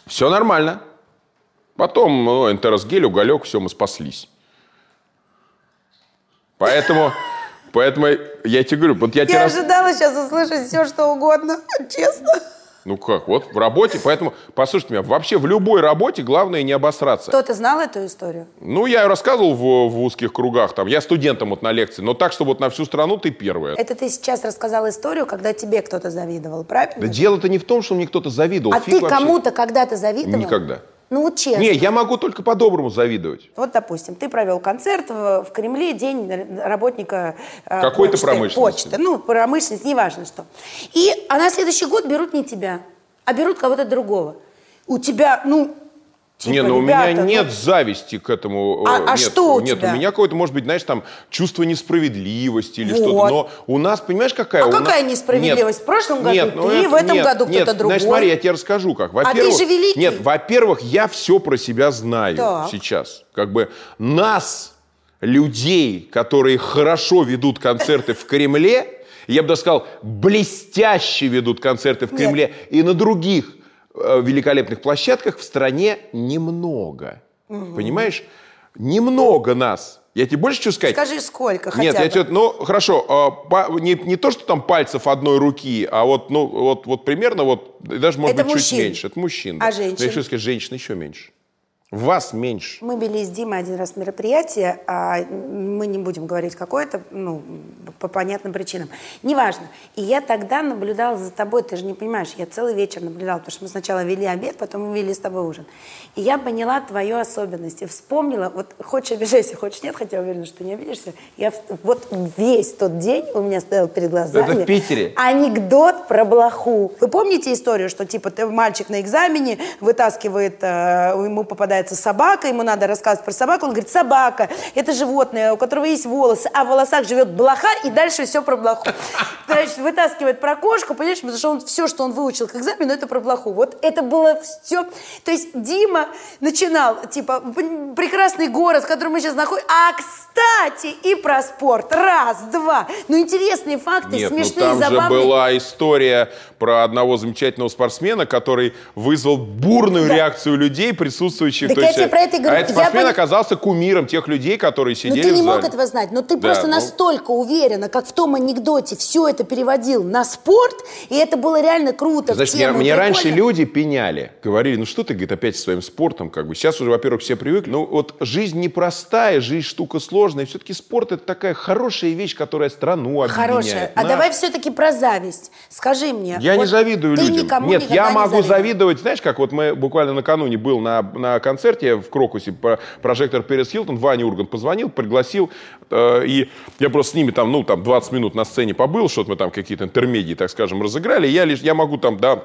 Все нормально. Потом, ну, энтеросгель, уголек, все, мы спаслись. Поэтому, поэтому я тебе говорю, вот я тебе... Я ожидала сейчас услышать все, что угодно, честно. Ну как, вот в работе, поэтому, послушайте меня, вообще в любой работе главное не обосраться. Кто-то знал эту историю? Ну, я рассказывал в, в узких кругах, там, я студентам вот на лекции, но так, чтобы вот на всю страну ты первая. Это ты сейчас рассказал историю, когда тебе кто-то завидовал, правильно? Да дело-то не в том, что мне кто-то завидовал. а фиг ты вообще. кому-то когда-то завидовал? Никогда. Ну вот честно. Не, я могу только по-доброму завидовать. Вот, допустим, ты провел концерт в, в Кремле, день работника э, Какой-то почты, промышленности. почты, ну, промышленность, неважно что. И, а на следующий год берут не тебя, а берут кого-то другого. У тебя, ну, типа, не, ну у меня ну, нет зависти к этому. А- э, а нет, что у Нет, тебя? у меня какое-то, может быть, знаешь, там чувство несправедливости или Вот. что-то. Но у нас, понимаешь, какая? А у нас- какая несправедливость? В прошлом году нет, ну ты, это- в этом нет, году нет. кто-то другой. Значит, смотри, я тебе расскажу как. А ты Во-первых, же великий. Нет, во-первых, я все про себя знаю Так. сейчас. Как бы нас, людей, которые хорошо ведут концерты в Кремле, я бы даже сказал, блестяще ведут концерты в Нет. Кремле и на других великолепных площадках в стране немного. Понимаешь? Немного нас. Я тебе больше хочу сказать. Скажи, сколько хотя Нет, бы. я тебе, ну, хорошо, а, не, не то, что там пальцев одной руки, а вот, ну, вот, вот примерно, вот, даже, может Это быть, мужчин. чуть меньше. Это мужчин. А да. женщин? Я хочу сказать, женщин еще меньше. Вас меньше. Мы вели с Димой один раз мероприятие, а мы не будем говорить какое-то, ну, по понятным причинам. Неважно. И я тогда наблюдала за тобой, ты же не понимаешь, я целый вечер наблюдала, потому что мы сначала вели обед, потом мы вели с тобой ужин. И я поняла твою особенность и вспомнила, вот хочешь обижайся, хочешь нет, хотя уверена, что ты не обидишься, я вот весь тот день у меня стоял перед глазами Это в Питере? анекдот про блоху. Вы помните историю, что типа ты- мальчик на экзамене вытаскивает, э, ему попадается собака, ему надо рассказывать про собаку, он говорит, собака, это животное, у которого есть волосы, а в волосах живет блоха, и дальше все про блоху. Значит, вытаскивает про кошку, понимаешь, потому что он все, что он выучил к экзамену, это про блоху. Вот это было все. То есть Дима начинал, типа, прекрасный город, в котором мы сейчас находимся, а, кстати, и про спорт. Раз, два. Ну, интересные факты, Нет, ну смешные, там же забавные. была история про одного замечательного спортсмена, который вызвал бурную реакцию людей, присутствующих Так То я тебе про это говорю. А этот спортсмен оказался кумиром тех людей, которые Но сидели ты не мог этого знать, но ты Да, просто ну. настолько уверенно, как в том анекдоте, все это переводил на спорт, и это было реально круто. Значит, мне, мне раньше люди пеняли, говорили, ну что ты, говорит, опять со своим спортом, как бы. Сейчас уже, во-первых, все привыкли. Ну вот жизнь непростая, жизнь штука сложная. И все-таки спорт это такая хорошая вещь, которая страну объединяет. Хорошая. А давай все-таки про зависть. Скажи мне. Я не вот завидую ты людям. никому Нет, я не могу завидовать. Знаешь, как вот мы буквально накануне был на, на концерте в Крокусе, про- прожектор Перес Хилтон, Ваня Ургант позвонил, пригласил, э, и я просто с ними там, ну, там 20 минут на сцене побыл, что-то мы там какие-то интермедии, так скажем, разыграли. Я лишь, я могу там, да,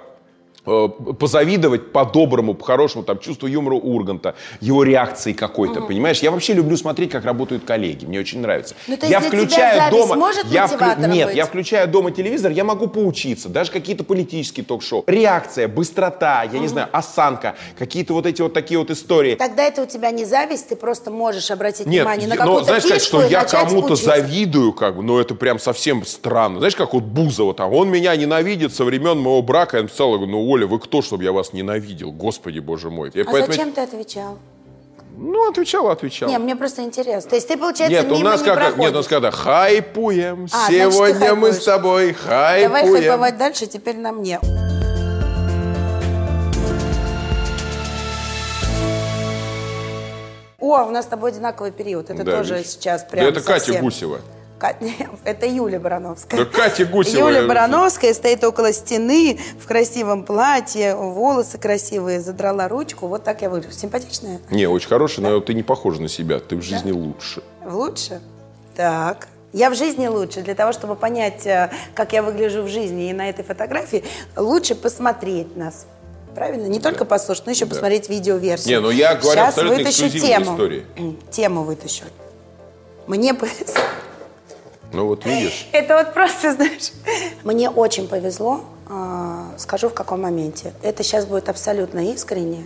позавидовать по-доброму, по-хорошему, там, чувству юмора Урганта, его реакции какой-то, понимаешь? Я вообще люблю смотреть, как работают коллеги, мне очень нравится. Ну, то есть я включаю дома... может я мотиватором Нет, быть? я включаю дома телевизор, я могу поучиться, даже какие-то политические ток-шоу. Реакция, быстрота, я не знаю, осанка, какие-то вот эти вот такие вот истории. Тогда это у тебя не зависть, ты просто можешь обратить Нет, внимание на я- какую-то но знаешь, сказать, что я кому-то завидую, как бы, ну это прям совсем странно. Знаешь, как вот Бузова там, он меня ненавидит со времен моего брака. Я написал, ну, Оля, вы кто, чтобы я вас ненавидел? Господи, боже мой. Я А поэтому- зачем ты отвечал? Ну, отвечал, отвечал. Не, мне просто интересно. То есть ты, получается, Нет, у мимо нас не как, проходишь. нет, у нас когда хайпуем, А, сегодня мы с тобой хайпуем. Давай хайповать дальше, теперь на мне. О, у нас с тобой одинаковый период. Это Да, тоже видишь. сейчас Да прям это Катя совсем. Гусева. Это Юля Барановская. Да Катя Гусева. Юля Барановская стоит около стены в красивом платье, волосы красивые, задрала ручку. Вот так я выгляжу. Симпатичная? Не, очень хороший, но ты не похожа на себя. Ты в жизни лучше. Лучше? Так. Я в жизни лучше. Для того, чтобы понять, э, как я выгляжу в жизни и на этой фотографии, лучше посмотреть нас. Правильно? Не только послушать, но еще Да. посмотреть видеоверсию. Не, ну я говорю Сейчас абсолютно вытащу тему. истории. Тему вытащу. Мне. Ну вот видишь. Это вот просто, знаешь... Мне очень повезло, а, скажу в каком моменте. Это сейчас будет абсолютно искренне.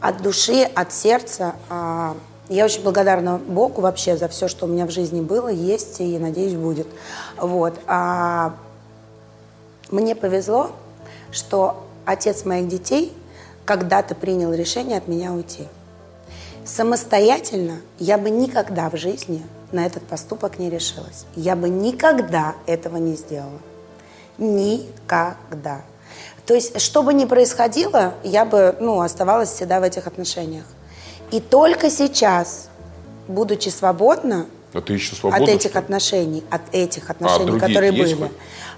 От души, от сердца. А, Я очень благодарна Богу вообще за все, что у меня в жизни было, есть и, надеюсь, будет. Вот. А, Мне повезло, что отец моих детей когда-то принял решение от меня уйти. Самостоятельно я бы никогда в жизни на этот поступок не решилась. Я бы никогда этого не сделала. Никогда. То есть, что бы ни происходило, я бы ну, оставалась всегда в этих отношениях. И только сейчас, будучи свободна А ты еще свободна? от этих что отношений, от этих отношений, другие которые были,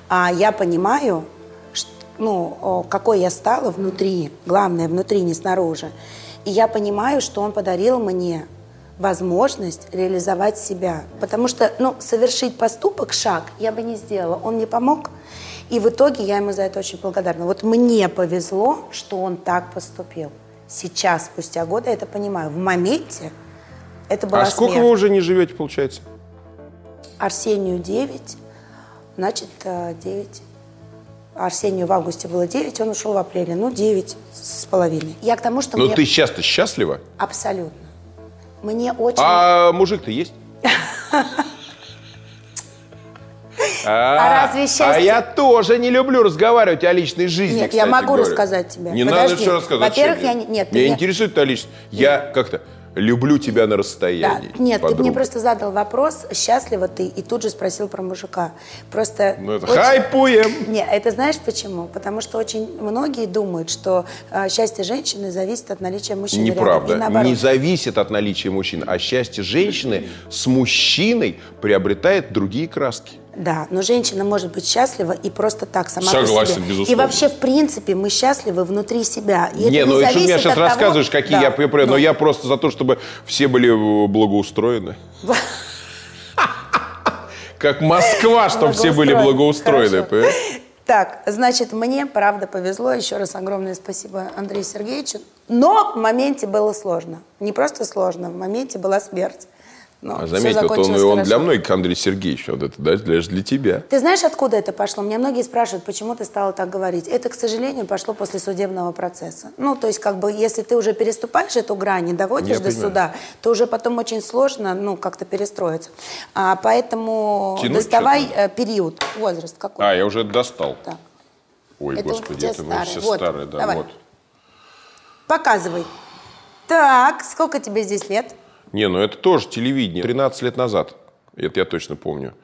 а, я понимаю, ш- ну, какой я стала внутри, главное, внутри, не снаружи. И я понимаю, что он подарил мне возможность реализовать себя. Потому что, ну, совершить поступок, шаг я бы не сделала. Он мне помог, и в итоге я ему за это очень благодарна. Вот мне повезло, что он так поступил. Сейчас, спустя годы, я это понимаю. В моменте это была А сколько смерть. вы уже не живете, получается? Арсению 9, значит, э, 9. Арсению в августе было 9, он ушел в апреле. Ну, 9 с половиной. Я к тому, что Ну мне... ты сейчас-то счастлива? Абсолютно. Мне очень... А мужик-то есть? А, разве А счастье- я тоже не люблю разговаривать о личной жизни. Нет, я могу говоря. рассказать тебе. Не Подожди. надо все рассказывать. Во-первых, я не- нет, Меня интересует твоя личность. Я как-то люблю тебя на Да. расстоянии. Нет, ты мне подруга. просто задал вопрос, счастлива ты, и тут же спросил про мужика. Просто... Ну это очень- хайпуем. Не, это знаешь почему? Потому что очень многие думают, что э, счастье женщины зависит от наличия мужчины Неправда. Не зависит от наличия мужчин, а счастье женщины с мужчиной приобретает другие краски. Да, но женщина может быть счастлива и просто так, сама по Согласен, себе. безусловно. И вообще, в принципе, мы счастливы внутри себя. И не, ну не ты сейчас того- рассказываешь, какие Да, я препараты, но ну, я просто за то, чтобы все были э, благоустроены. Как Москва, чтобы все были благоустроены. Так, значит, мне правда повезло. Еще раз огромное спасибо Андрею Сергеевичу. Но в моменте было сложно. Не просто сложно, в моменте была смерть. Но А всё заметь, вот он, закончилось он хорошо. для многих, Андрей Сергеевич, вот это даже для, для тебя. Ты знаешь, откуда это пошло? Меня многие спрашивают, почему ты стала так говорить. Это, к сожалению, пошло после судебного процесса. Ну, то есть, как бы, если ты уже переступаешь эту грань и доводишь Я до понимаю. суда, то уже потом очень сложно, ну, как-то перестроиться. А, поэтому Тянуть доставай э, период, возраст какой. А, я уже достал. Так. Ой, Это господи, это мы все Вот, старые, да, давай. вот. Показывай. Так, сколько тебе здесь лет? Не, ну это тоже телевидение. 13 лет назад. Это я точно помню.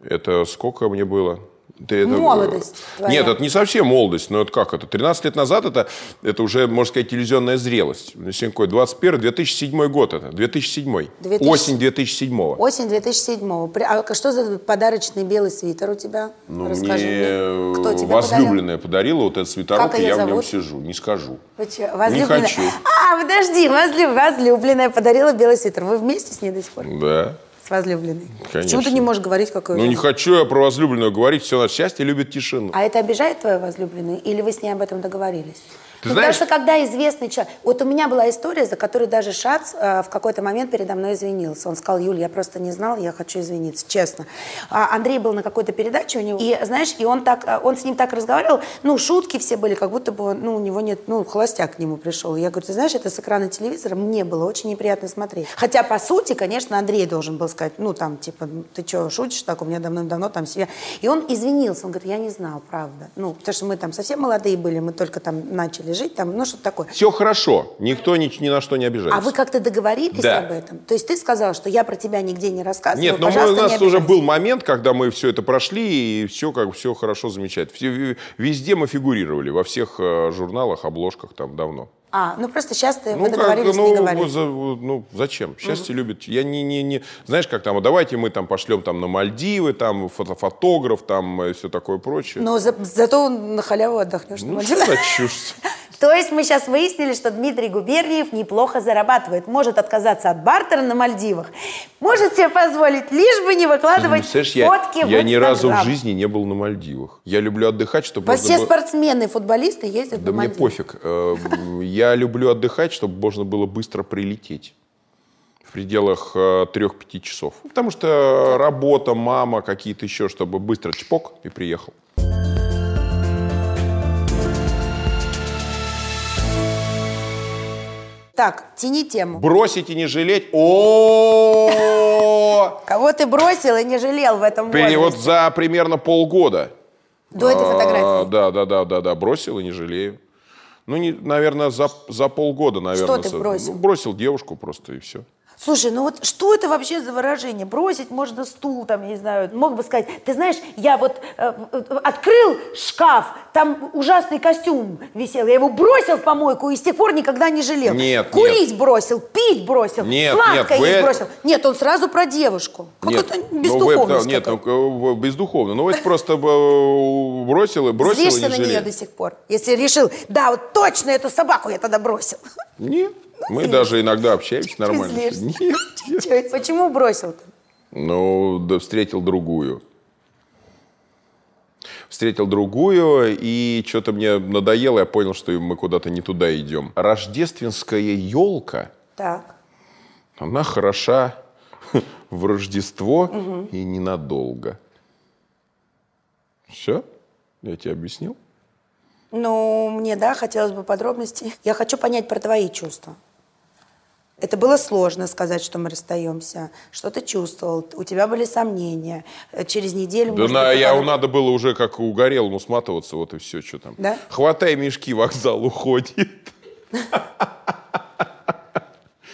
Это сколько мне было? Это- Молодость твоя. Нет, это не совсем молодость, но это как это? 13 лет назад это, это уже, можно сказать, телевизионная зрелость. Какой? 21 2007 год это. 2007. 2000. Осень 2007. Осень 2007-го. При- А что за подарочный белый свитер у тебя? Ну, Расскажи мне мне. Кто тебе подарил? возлюбленная подарила вот этот свитерок, Как и я в нем зовут? сижу. Не скажу. Чё, возлюбленная? хочу. А, подожди, возлю- возлюбленная подарила белый свитер. Вы вместе с ней до сих пор? Да. С возлюбленной? Конечно. Почему ты не можешь говорить, какой Ну, не хочу я про возлюбленную говорить. Все, наше счастье любит тишину. А это обижает твою возлюбленную? Или вы с ней об этом договорились? Ты Ну, знаешь- Потому что когда известный человек... Вот у меня была история, за которую даже Шац э, в какой-то момент передо мной извинился. Он сказал, Юль, я просто не знал, я хочу извиниться, честно. А Андрей был на какой-то передаче у него, и, знаешь, и он, так, э, он с ним так разговаривал, ну, шутки все были, как будто бы, ну, у него нет, ну, холостяк к нему пришел. И я говорю, ты знаешь, это с экрана телевизора мне было очень неприятно смотреть. Хотя, по сути, конечно, Андрей должен был сказать, ну, там, типа, ты что, шутишь так, у меня давным-давно там семья. И он извинился, он говорит, я не знал, правда. Ну, потому что мы там совсем молодые были, мы только там начали жить, там, ну, что-то такое. Все хорошо. Никто ни, ни на что не обижается. А вы как-то договорились Да. об этом? То есть ты сказал, что я про тебя нигде не рассказываю, Нет, но мы- у нас уже был момент, когда мы все это прошли, и все как все хорошо, замечательно. Все- везде мы фигурировали, во всех э, журналах, обложках там давно. А, ну просто сейчас ты, как, договорились, ну, не договорились. за- ну, зачем? Счастье любит. Я не, не, не, знаешь, как там, а давайте мы там пошлем там на Мальдивы, там фото, фотограф, там и все такое прочее. Но за- зато на халяву отдохнешь. на ну, Мальдивах. что за чушь? То есть мы сейчас выяснили, что Дмитрий Губерниев неплохо зарабатывает, может отказаться от бартера на Мальдивах, может себе позволить, лишь бы не выкладывать я, фотки в я ни разу в жизни не был на Мальдивах. Я люблю отдыхать, чтобы можно все было- спортсмены, футболисты ездят Да на мне Мальдивы. пофиг. Э, Я люблю отдыхать, чтобы можно было быстро прилететь. В пределах э, трех-пяти часов. Потому что работа, мама, какие-то еще, чтобы быстро чпок и приехал. Так, тяни тему. Бросить и не жалеть. О! Кого ты бросил и не жалел в этом Пере- Вот возрасте? за примерно полгода. До этой фотографии. Да, да, да, да, да. Бросил и не жалею. Ну, не, наверное, за, за полгода, наверное. ты со- бросил? ну, бросил девушку просто и все. Слушай, ну вот что это вообще за выражение? Бросить можно стул, там, я не знаю, мог бы сказать, ты знаешь, я вот э, э, открыл шкаф, там ужасный костюм висел, я его бросил в помойку и с тех пор никогда не жалел. Нет, Курить бросил, пить бросил, Нет, сладкое нет, вы- есть бросил. Нет, он сразу про девушку. Это ну, вы- бездуховность да, Нет, ну, бездуховно. Ну, это просто э, бросил и бросил и Злишься не на нее жалею. до сих пор, если решил, да, вот точно эту собаку я тогда бросил. Нет, мы даже иногда общаемся нормально. Нет, Почему бросил-то? Ну, да встретил другую. Встретил другую, и что-то мне надоело, я понял, что мы куда-то не туда идем. Рождественская елка, Так. она хороша в Рождество и ненадолго. Все? Я тебе объяснил? Ну, мне, да, хотелось бы подробностей. Я хочу понять про твои чувства. Это было сложно сказать, что мы расстаемся. Что ты чувствовал? У тебя были сомнения. Э, Через неделю... Да может на, я, попадал- надо было уже как угорелому сматываться, вот и все, что там. Да? Хватай мешки, вокзал уходит.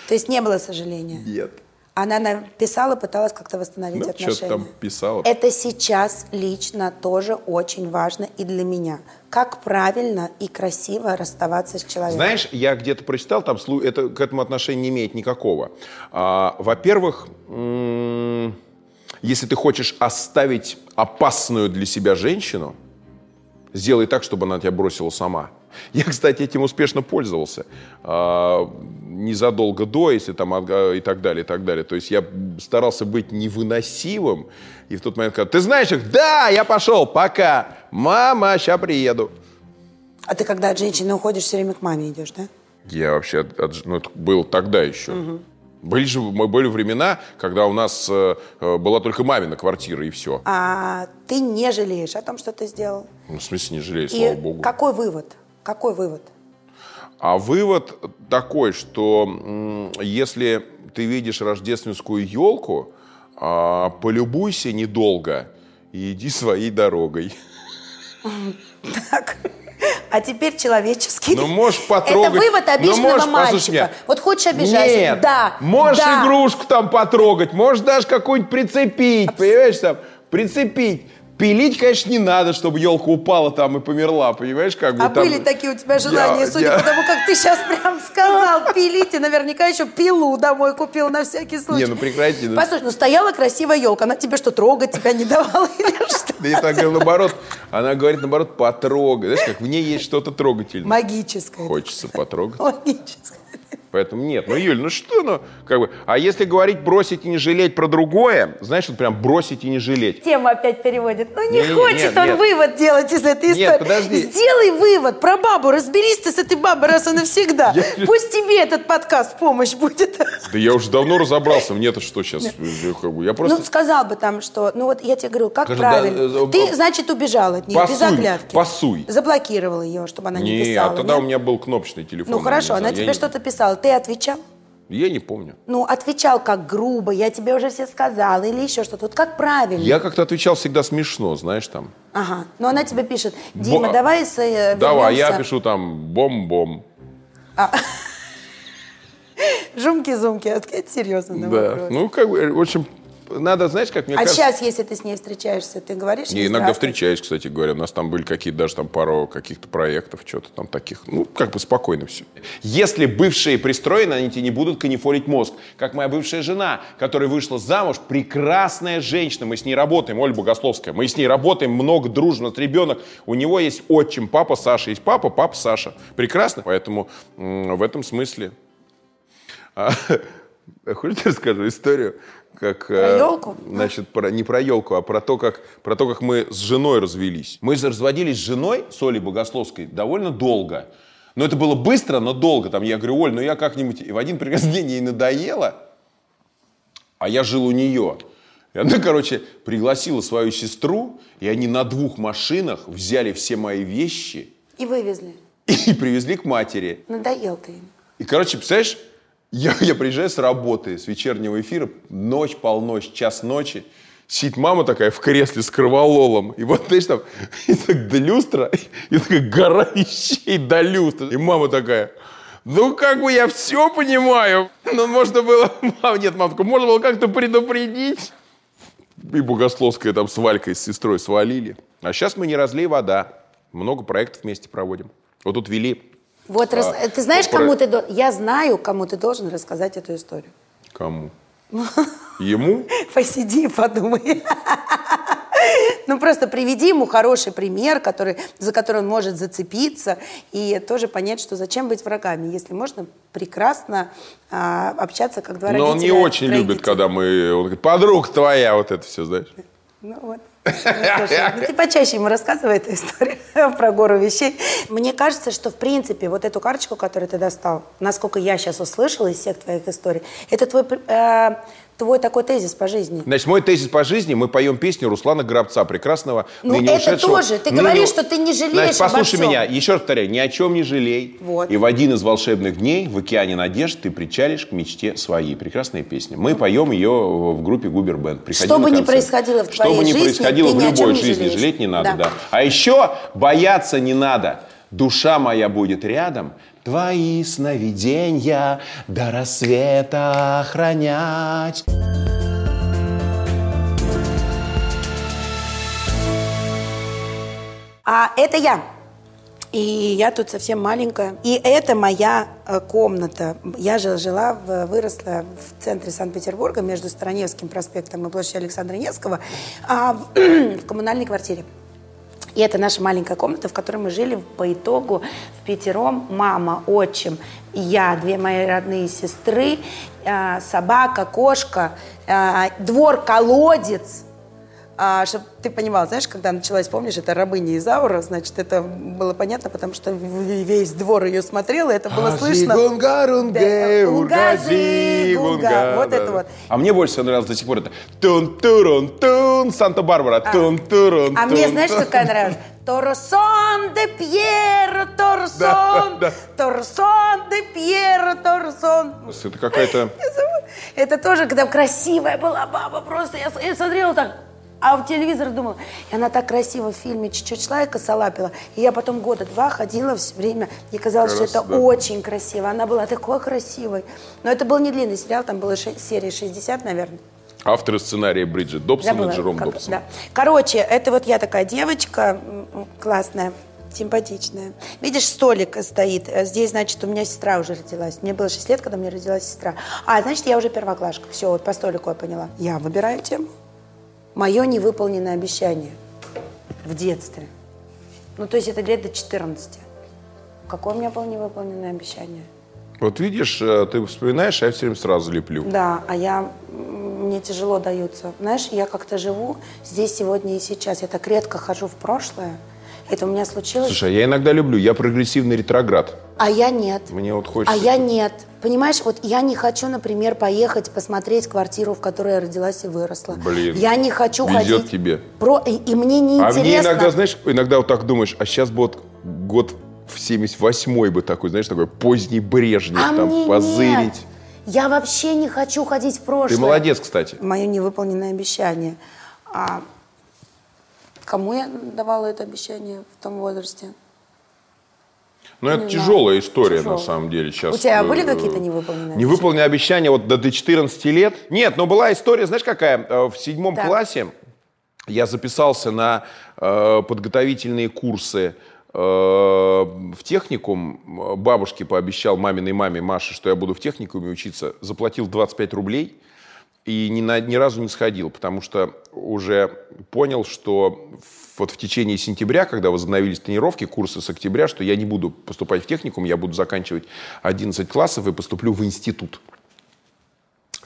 То есть не было сожаления? Нет. Она написала, пыталась как-то восстановить Ну, отношения. что-то там писала. Это сейчас лично тоже очень важно и для меня. Как правильно и красиво расставаться с человеком. Знаешь, я где-то прочитал, там это к этому отношения не имеет никакого. А, во-первых, если ты хочешь оставить опасную для себя женщину, сделай так, чтобы она тебя бросила сама. Я, кстати, этим успешно пользовался. А, незадолго до, если там и так далее, и так далее. То есть я старался быть невыносимым. И в тот момент, когда ты знаешь их, да, я пошел, пока, мама, сейчас приеду. А ты когда от женщины уходишь, все время к маме идешь, да? Я вообще, от- от- ну, это было тогда еще. Были же мы- были времена, когда у нас э, э, была только мамина квартира и все. А ты не жалеешь о том, что ты сделал? Ну, в смысле, не жалею, И слава богу. какой вывод? Какой вывод? А вывод такой, что если ты видишь рождественскую елку, а, полюбуйся недолго и иди своей дорогой. Так. а теперь человеческий. Ну, можешь потрогать. Это вывод Ну, обиженного можешь, послушай мальчика. меня. Вот хочешь обижайся. Нет. Да. Можешь да. игрушку там потрогать, можешь даже какую-нибудь прицепить, понимаешь, там, прицепить. Пилить, конечно, не надо, чтобы елка упала там и померла, понимаешь, как бы А там- были такие у тебя желания, Я- судя я- по тому, как ты сейчас прям сказал, пилите, наверняка еще пилу домой купил на всякий случай. Не, ну прекрати, ну. Послушай, ну стояла красивая елка, она тебе что, трогать тебя не давала или что? Да и так говорю, наоборот, она говорит, наоборот, потрогай. Знаешь, как в ней есть что-то трогательное. Магическая. Хочется потрогать. Магическая. Поэтому нет. Ну, Юль, ну что, ну, как бы. А если говорить бросить и не жалеть про другое, знаешь, вот прям бросить и не жалеть. Тему опять переводит. Ну не, Не, хочет нет, он нет. вывод делать из этой Нет, истории. подожди. Сделай вывод про бабу, разберись ты с этой бабой раз и навсегда. Я- Пусть тебе этот подкаст помощь будет. Да я уже давно разобрался, мне-то что сейчас? Как бы, Я просто... Ну, сказал бы там, что... Ну, вот я тебе говорю, как Скажи, правильно. да, э, Ты, э, значит, убежал от нее без оглядки. пасуй. Заблокировал ее, чтобы она не, не, писала. а тогда нет? у меня был кнопочный телефон. Ну, хорошо, она тебе что-то писала. Ты отвечал? Я не помню. Ну, отвечал как грубо, я тебе уже все сказала, или еще что-то. Вот как правильно? Я как-то отвечал всегда смешно, знаешь, там. Ага. Но она тебе пишет, Дима, Бо- давай с, э, Давай, я вернемся». пишу там бом-бом. Жумки-зумки, это серьезно Да. Ну, как бы, в общем, надо, знаешь, как мне а кажется... сейчас, если ты с ней встречаешься, ты говоришь Не, иногда встречаюсь, кстати говоря. У нас там были какие-то даже там пару каких-то проектов, что-то там таких. Ну, как бы спокойно все. Если бывшие пристроены, они тебе не будут канифолить мозг. Как моя бывшая жена, которая вышла замуж, прекрасная женщина. Мы с ней работаем, Оля Богословская. Мы с ней работаем много, дружно. Вот ребенок, у него есть отчим, папа Саша. Есть папа, папа Саша. Прекрасно. Поэтому в этом смысле... А, Хочешь, я расскажу историю? Как, Про э, ёлку? Значит, про, не про елку, а про то, как, про то, как мы с женой развелись. Мы разводились с женой, с Олей Богословской, довольно долго. Но это было быстро, но долго. Там я говорю, Оль, ну я как-нибудь... И в один прекрасный день ей надоело, а я жил у нее. И она, короче, пригласила свою сестру, и они на двух машинах взяли все мои вещи И вывезли. и привезли к матери. Надоел ты им. И, короче, представляешь, я, я приезжаю с работы, с вечернего эфира, ночь, полночь, час ночи, сидит мама такая в кресле с кровололом, и вот, знаешь, там, и так до люстра, и такая гора вещей до люстра. И мама такая, ну, как бы я все понимаю, но можно было, мам, нет, мамка, можно было как-то предупредить. И Богословская там с Валькой, с сестрой свалили. А сейчас мы не разлей вода. Много проектов вместе проводим. Вот тут вели Вот, рас- А, ты знаешь, про- кому ты... Я знаю, кому ты должен рассказать эту историю. Кому? Ему? Посиди и подумай. Ну, просто приведи ему хороший пример, который, за который он может зацепиться, и тоже понять, что зачем быть врагами, если можно прекрасно а, общаться как два Но он не родителя очень любит, когда мы... Он говорит, подруга твоя, вот это все, знаешь. Ну вот. Ну, ну ты почаще ему рассказывай эту историю про гору вещей. Мне кажется, что в принципе вот эту карточку, которую ты достал, насколько я сейчас услышала из всех твоих историй, это твой, э, твой такой тезис по жизни. Значит, мой тезис по жизни, мы поем песню Руслана Грабца, прекрасного, Ну, ныне это ушедшего. тоже. Ты ныне- говоришь, что ты не жалеешь Значит, обо послушай всем. меня, еще раз повторяю, ни о чем не жалей. Вот. И в один из волшебных дней в океане надежд ты причалишь к мечте своей. Прекрасная песня. Мы поем ее в группе Губер Бенд. Приходи Что бы ни происходило в Что твоей бы ни жизни, происходило ты в ни о чем любой жизни, жалеть не надо, Да. да. А еще бояться не надо. Душа моя будет рядом, твои сновидения до рассвета охранять. А это я. И я тут совсем маленькая. И это моя э, комната. Я же жила, выросла в центре Санкт-Петербурга между Староневским проспектом и площадью Александра Невского а, в коммунальной квартире. И это наша маленькая комната, в которой мы жили по итогу в пятером. Мама, отчим, я, две мои родные сестры, а, собака, кошка, а, чтобы ты понимал, знаешь, когда началась, помнишь, это рабыня Изаура, значит, это было понятно, потому что весь двор ее смотрел, и это было слышно. Гунгарунге, Да, ургази, Гунга. Вот это вот. А мне больше всего нравилось до сих пор это тун турун тун Санта-Барбара тун турун А мне знаешь, какая нравилась? Торсон де Пьеро, Торсон, Да, да. Торсон де Пьеро, Торсон. Это какая-то... Это тоже, когда красивая была баба, просто я, я смотрела так, А в телевизор думала, и она так красиво в фильме «Чуть-чуть человека салапила». И я потом года два ходила все время, мне казалось, что это очень красиво. Она была такой красивой. Но это был не длинный сериал, там было шесть- серии 60, наверное. Авторы сценария Бриджит Добсон Забыла, и Джером как- Добсон. да. Короче, это вот я такая девочка, классная, симпатичная. Видишь, столик стоит. Э, Здесь, значит, у меня сестра уже родилась. Мне было 6 лет, когда меня родилась сестра. А, значит, я уже первоклашка. Все, вот по столику я поняла. Я выбираю тему. Мое невыполненное обещание в детстве. Ну, то есть это лет до 14. Какое у меня было невыполненное обещание? Вот видишь, э, ты вспоминаешь, а я все время сразу леплю. Да, а я, мне тяжело даются. Знаешь, я как-то живу здесь, сегодня и сейчас. Я так редко хожу в прошлое. Это у меня случилось. Слушай, а я иногда люблю, я прогрессивный ретроград. а я нет. Мне вот хочется... А я нет. Понимаешь, вот я не хочу, например, поехать посмотреть квартиру, в которой я родилась и выросла. Блин, Я не хочу везет ходить. тебе. Про... И, и мне не А интересно. мне иногда, знаешь, иногда вот так думаешь, а сейчас вот год в 78-й бы такой, знаешь, такой поздний Брежнев, а там, мне позырить. нет. Я вообще не хочу ходить в прошлое. Ты молодец, кстати. Мое невыполненное обещание. А кому я давала это обещание в том возрасте? Ну, это тяжелая история, Тяжелая. на самом деле. Сейчас, У тебя э, были какие-то невыполненные Невыполненные обещания вот до, до 14 лет? Нет, но была история, знаешь, какая? Э, В седьмом Так. классе я записался на э, подготовительные курсы э, в техникум. Бабушке пообещал маминой маме Маше, что я буду в техникуме учиться. Заплатил 25 рублей и ни, на, ни разу не сходил, потому что уже понял, что вот в течение сентября, когда возобновились тренировки, курсы с октября, что я не буду поступать в техникум, я буду заканчивать 11 классов и поступлю в институт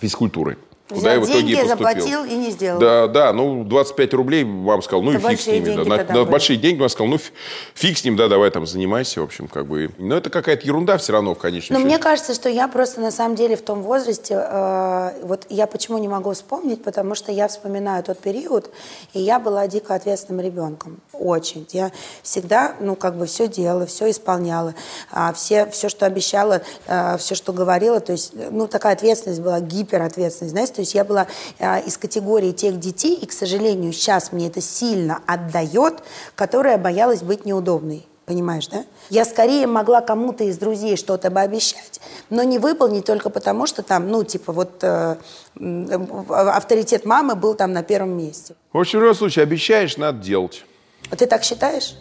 физкультуры. Куда я в итоге деньги, поступил. заплатил и не сделал. Да, да, ну 25 рублей вам сказал, ну Это и фиг с ними. да. На- на большие деньги он сказал, ну фи- фиг с ним, да, давай там занимайся, в общем, как бы. Но это какая-то ерунда все равно в конечном Но счете. мне кажется, что я просто на самом деле в том возрасте, э, вот я почему не могу вспомнить, потому что я вспоминаю тот период, и я была дико ответственным ребенком. Очень. Я всегда, ну, как бы все делала, все исполняла, а, все, все, что обещала, э, все, что говорила, то есть, ну, такая ответственность была, гиперответственность, знаете, то есть я была э, из категории тех детей, и, к сожалению, сейчас мне это сильно отдает, которая боялась быть неудобной. Понимаешь, да? Я скорее могла кому-то из друзей что-то бы обещать, но не выполнить только потому, что там, ну, типа, вот э, э, авторитет мамы был там на первом месте. В общем, в любом случае, обещаешь, надо делать. А ты так считаешь?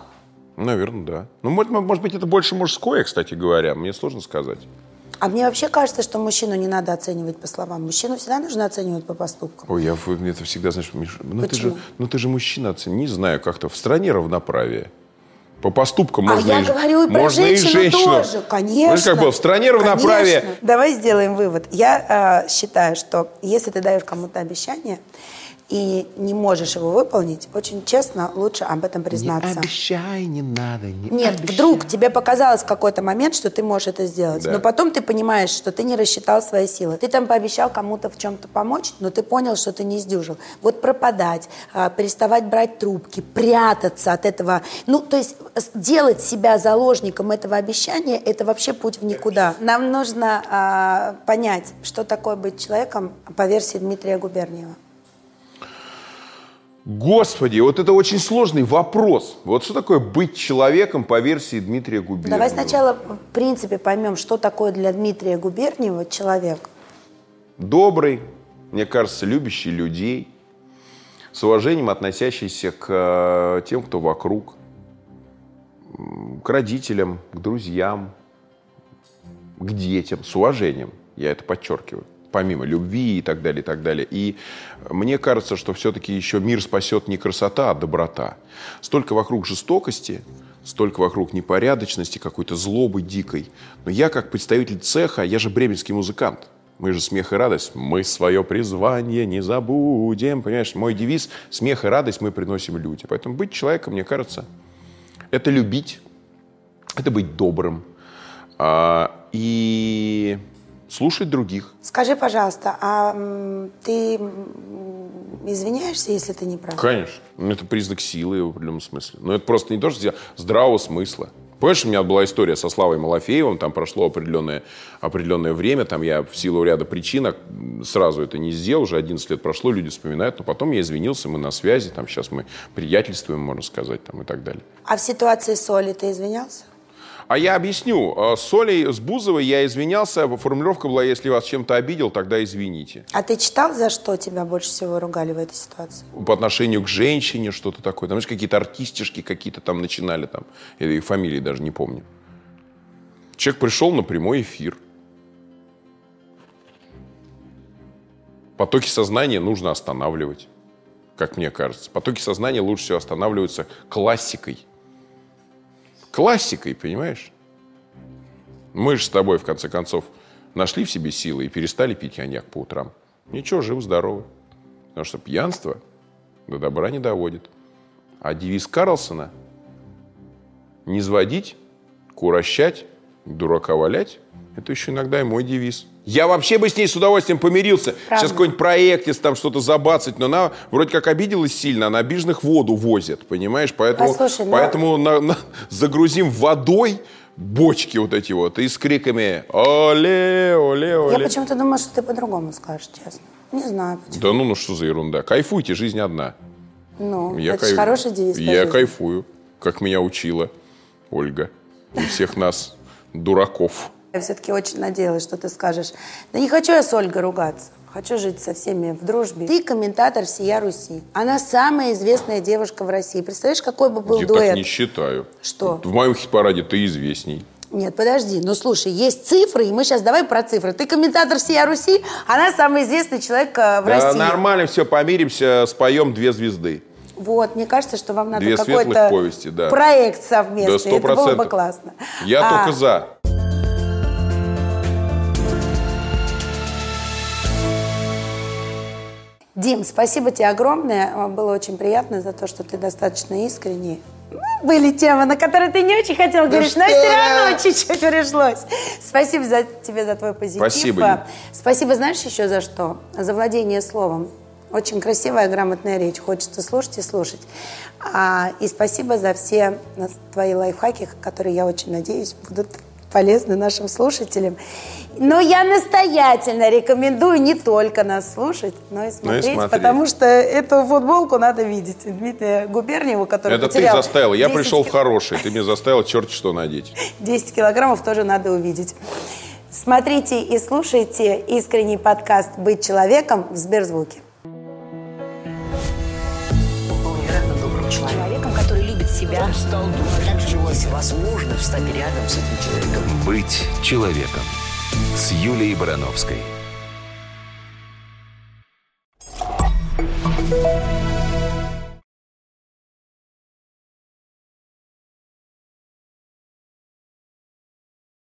Наверное, да. Ну, может, может быть, это больше мужское, кстати говоря. Мне сложно сказать. А мне вообще кажется, что мужчину не надо оценивать по словам. Мужчину всегда нужно оценивать по поступкам. Ой, я в- это всегда, знаешь, Миш, ну ты, же, ну ты же мужчина, оцени- не знаю, как-то в стране равноправие. По поступкам А можно я и, говорю и про можно женщину, и женщину. тоже, конечно. Знаешь, как было, в стране равноправие. Конечно. Давай сделаем вывод. Я э, считаю, что если ты даешь кому-то обещание и не можешь его выполнить, очень честно лучше об этом признаться. обещай, не надо. Не Нет, вдруг тебе показалось в какой-то момент, что ты можешь это сделать. Да. Но потом ты понимаешь, что ты не рассчитал свои силы. Ты там пообещал кому-то в чем-то помочь, но ты понял, что ты не сдюжил. Вот пропадать, а, переставать брать трубки, прятаться от этого. Ну, то есть делать себя заложником этого обещания, это вообще путь в никуда. Нам нужно а, понять, что такое быть человеком по версии Дмитрия Губерниева. Господи, вот это очень сложный вопрос. Вот что такое быть человеком по версии Дмитрия Губерниева? Давай сначала, в принципе, поймем, что такое для Дмитрия Губерниева человек. Добрый, мне кажется, любящий людей, с уважением относящийся к э, тем, кто вокруг, к родителям, к друзьям, к детям, с уважением. Я это подчеркиваю. Помимо любви и так далее, и так далее. И мне кажется, что все-таки еще мир спасет не красота, а доброта. Столько вокруг жестокости, столько вокруг непорядочности, какой-то злобы дикой. Но я, как представитель цеха, я же бременский музыкант. Мы же смех и радость. Мы свое призвание не забудем. Понимаешь, мой девиз – смех и радость мы приносим людям. Поэтому быть человеком, мне кажется, это любить, это быть добрым а, и слушать других. Скажи, пожалуйста, а ты извиняешься, если ты не прав? Конечно. Ну, Это признак силы в определенном смысле. Но это просто не то, что здравого смысла. Помнишь, у меня была история со Славой Малафеевым, там прошло определенное, определенное время, там я в силу ряда причин сразу это не сделал, уже 11 лет прошло, люди вспоминают, но потом я извинился, мы на связи, там сейчас мы приятельствуем, можно сказать, там и так далее. А в ситуации с Олей ты извинялся? А я объясню. Э, с Олей, с Бузовой я извинялся. Формулировка была, если вас чем-то обидел, тогда извините. А ты читал, за что тебя больше всего ругали в этой ситуации? По отношению к женщине что-то такое. Там, знаешь, какие-то артистишки какие-то там начинали там. Я их фамилии даже не помню. Человек пришел на прямой эфир. Потоки сознания нужно останавливать, как мне кажется. Потоки сознания лучше всего останавливаются классикой – классикой, понимаешь? Мы же с тобой, в конце концов, нашли в себе силы и перестали пить коньяк по утрам. Ничего, живы-здоровы. Потому что пьянство до добра не доводит. А девиз Карлсона – не сводить, курощать, дурака валять – это еще иногда и мой девиз. Я вообще бы с ней с удовольствием помирился. Правда. Сейчас какой-нибудь проект, там что-то забацать, но она вроде как обиделась сильно, она обиженных воду возит, понимаешь? Поэтому, Послушай, ну поэтому но... на, на, загрузим водой бочки вот эти вот и с криками «Оле, оле, оле». Я почему-то думаю, что ты по-другому скажешь, честно. Не знаю почему. Да ну, ну что за ерунда. Кайфуйте, жизнь одна. Ну, я это кайф... хороший девиз. Я жизни. кайфую, как меня учила Ольга. И всех нас, дураков. Я все-таки очень надеялась, что ты скажешь, да не хочу я с Ольгой ругаться. Хочу жить со всеми в дружбе. Ты комментатор всея Руси. Она самая известная девушка в России. Представляешь, какой бы был я дуэт? Я так не считаю. Что? В моем хит-параде ты известней. Нет, подожди. Ну, слушай, есть цифры, и мы сейчас давай про цифры. Ты комментатор всея Руси, она самый известный человек э, в да, России. нормально все, помиримся, споем две звезды. Вот, мне кажется, что вам надо какой-то да. проект совместный. Да, 100%. Это было бы классно. Я а, только за. Дим, спасибо тебе огромное. Было очень приятно за то, что ты достаточно искренний. Были темы, на которые ты не очень хотел говорить, но все равно чуть-чуть пришлось. Спасибо за, тебе за твой позитив. Спасибо. Дим. Спасибо, знаешь, еще за что? За владение словом. Очень красивая, грамотная речь. Хочется слушать и слушать. А, и спасибо за все твои лайфхаки, которые, я очень надеюсь, будут полезны нашим слушателям. Но я настоятельно рекомендую не только нас слушать, но и смотреть, но и смотреть. потому что эту футболку надо видеть. Дмитрия Губерниева, который Это ты заставил. Я пришел в хороший. Ты мне заставил черт что надеть. 10 килограммов тоже надо увидеть. Смотрите и слушайте искренний подкаст «Быть человеком» в Сберзвуке. себя. Стал другом человека. Возможно, встать рядом с этим человеком. Быть человеком. С Юлией Барановской.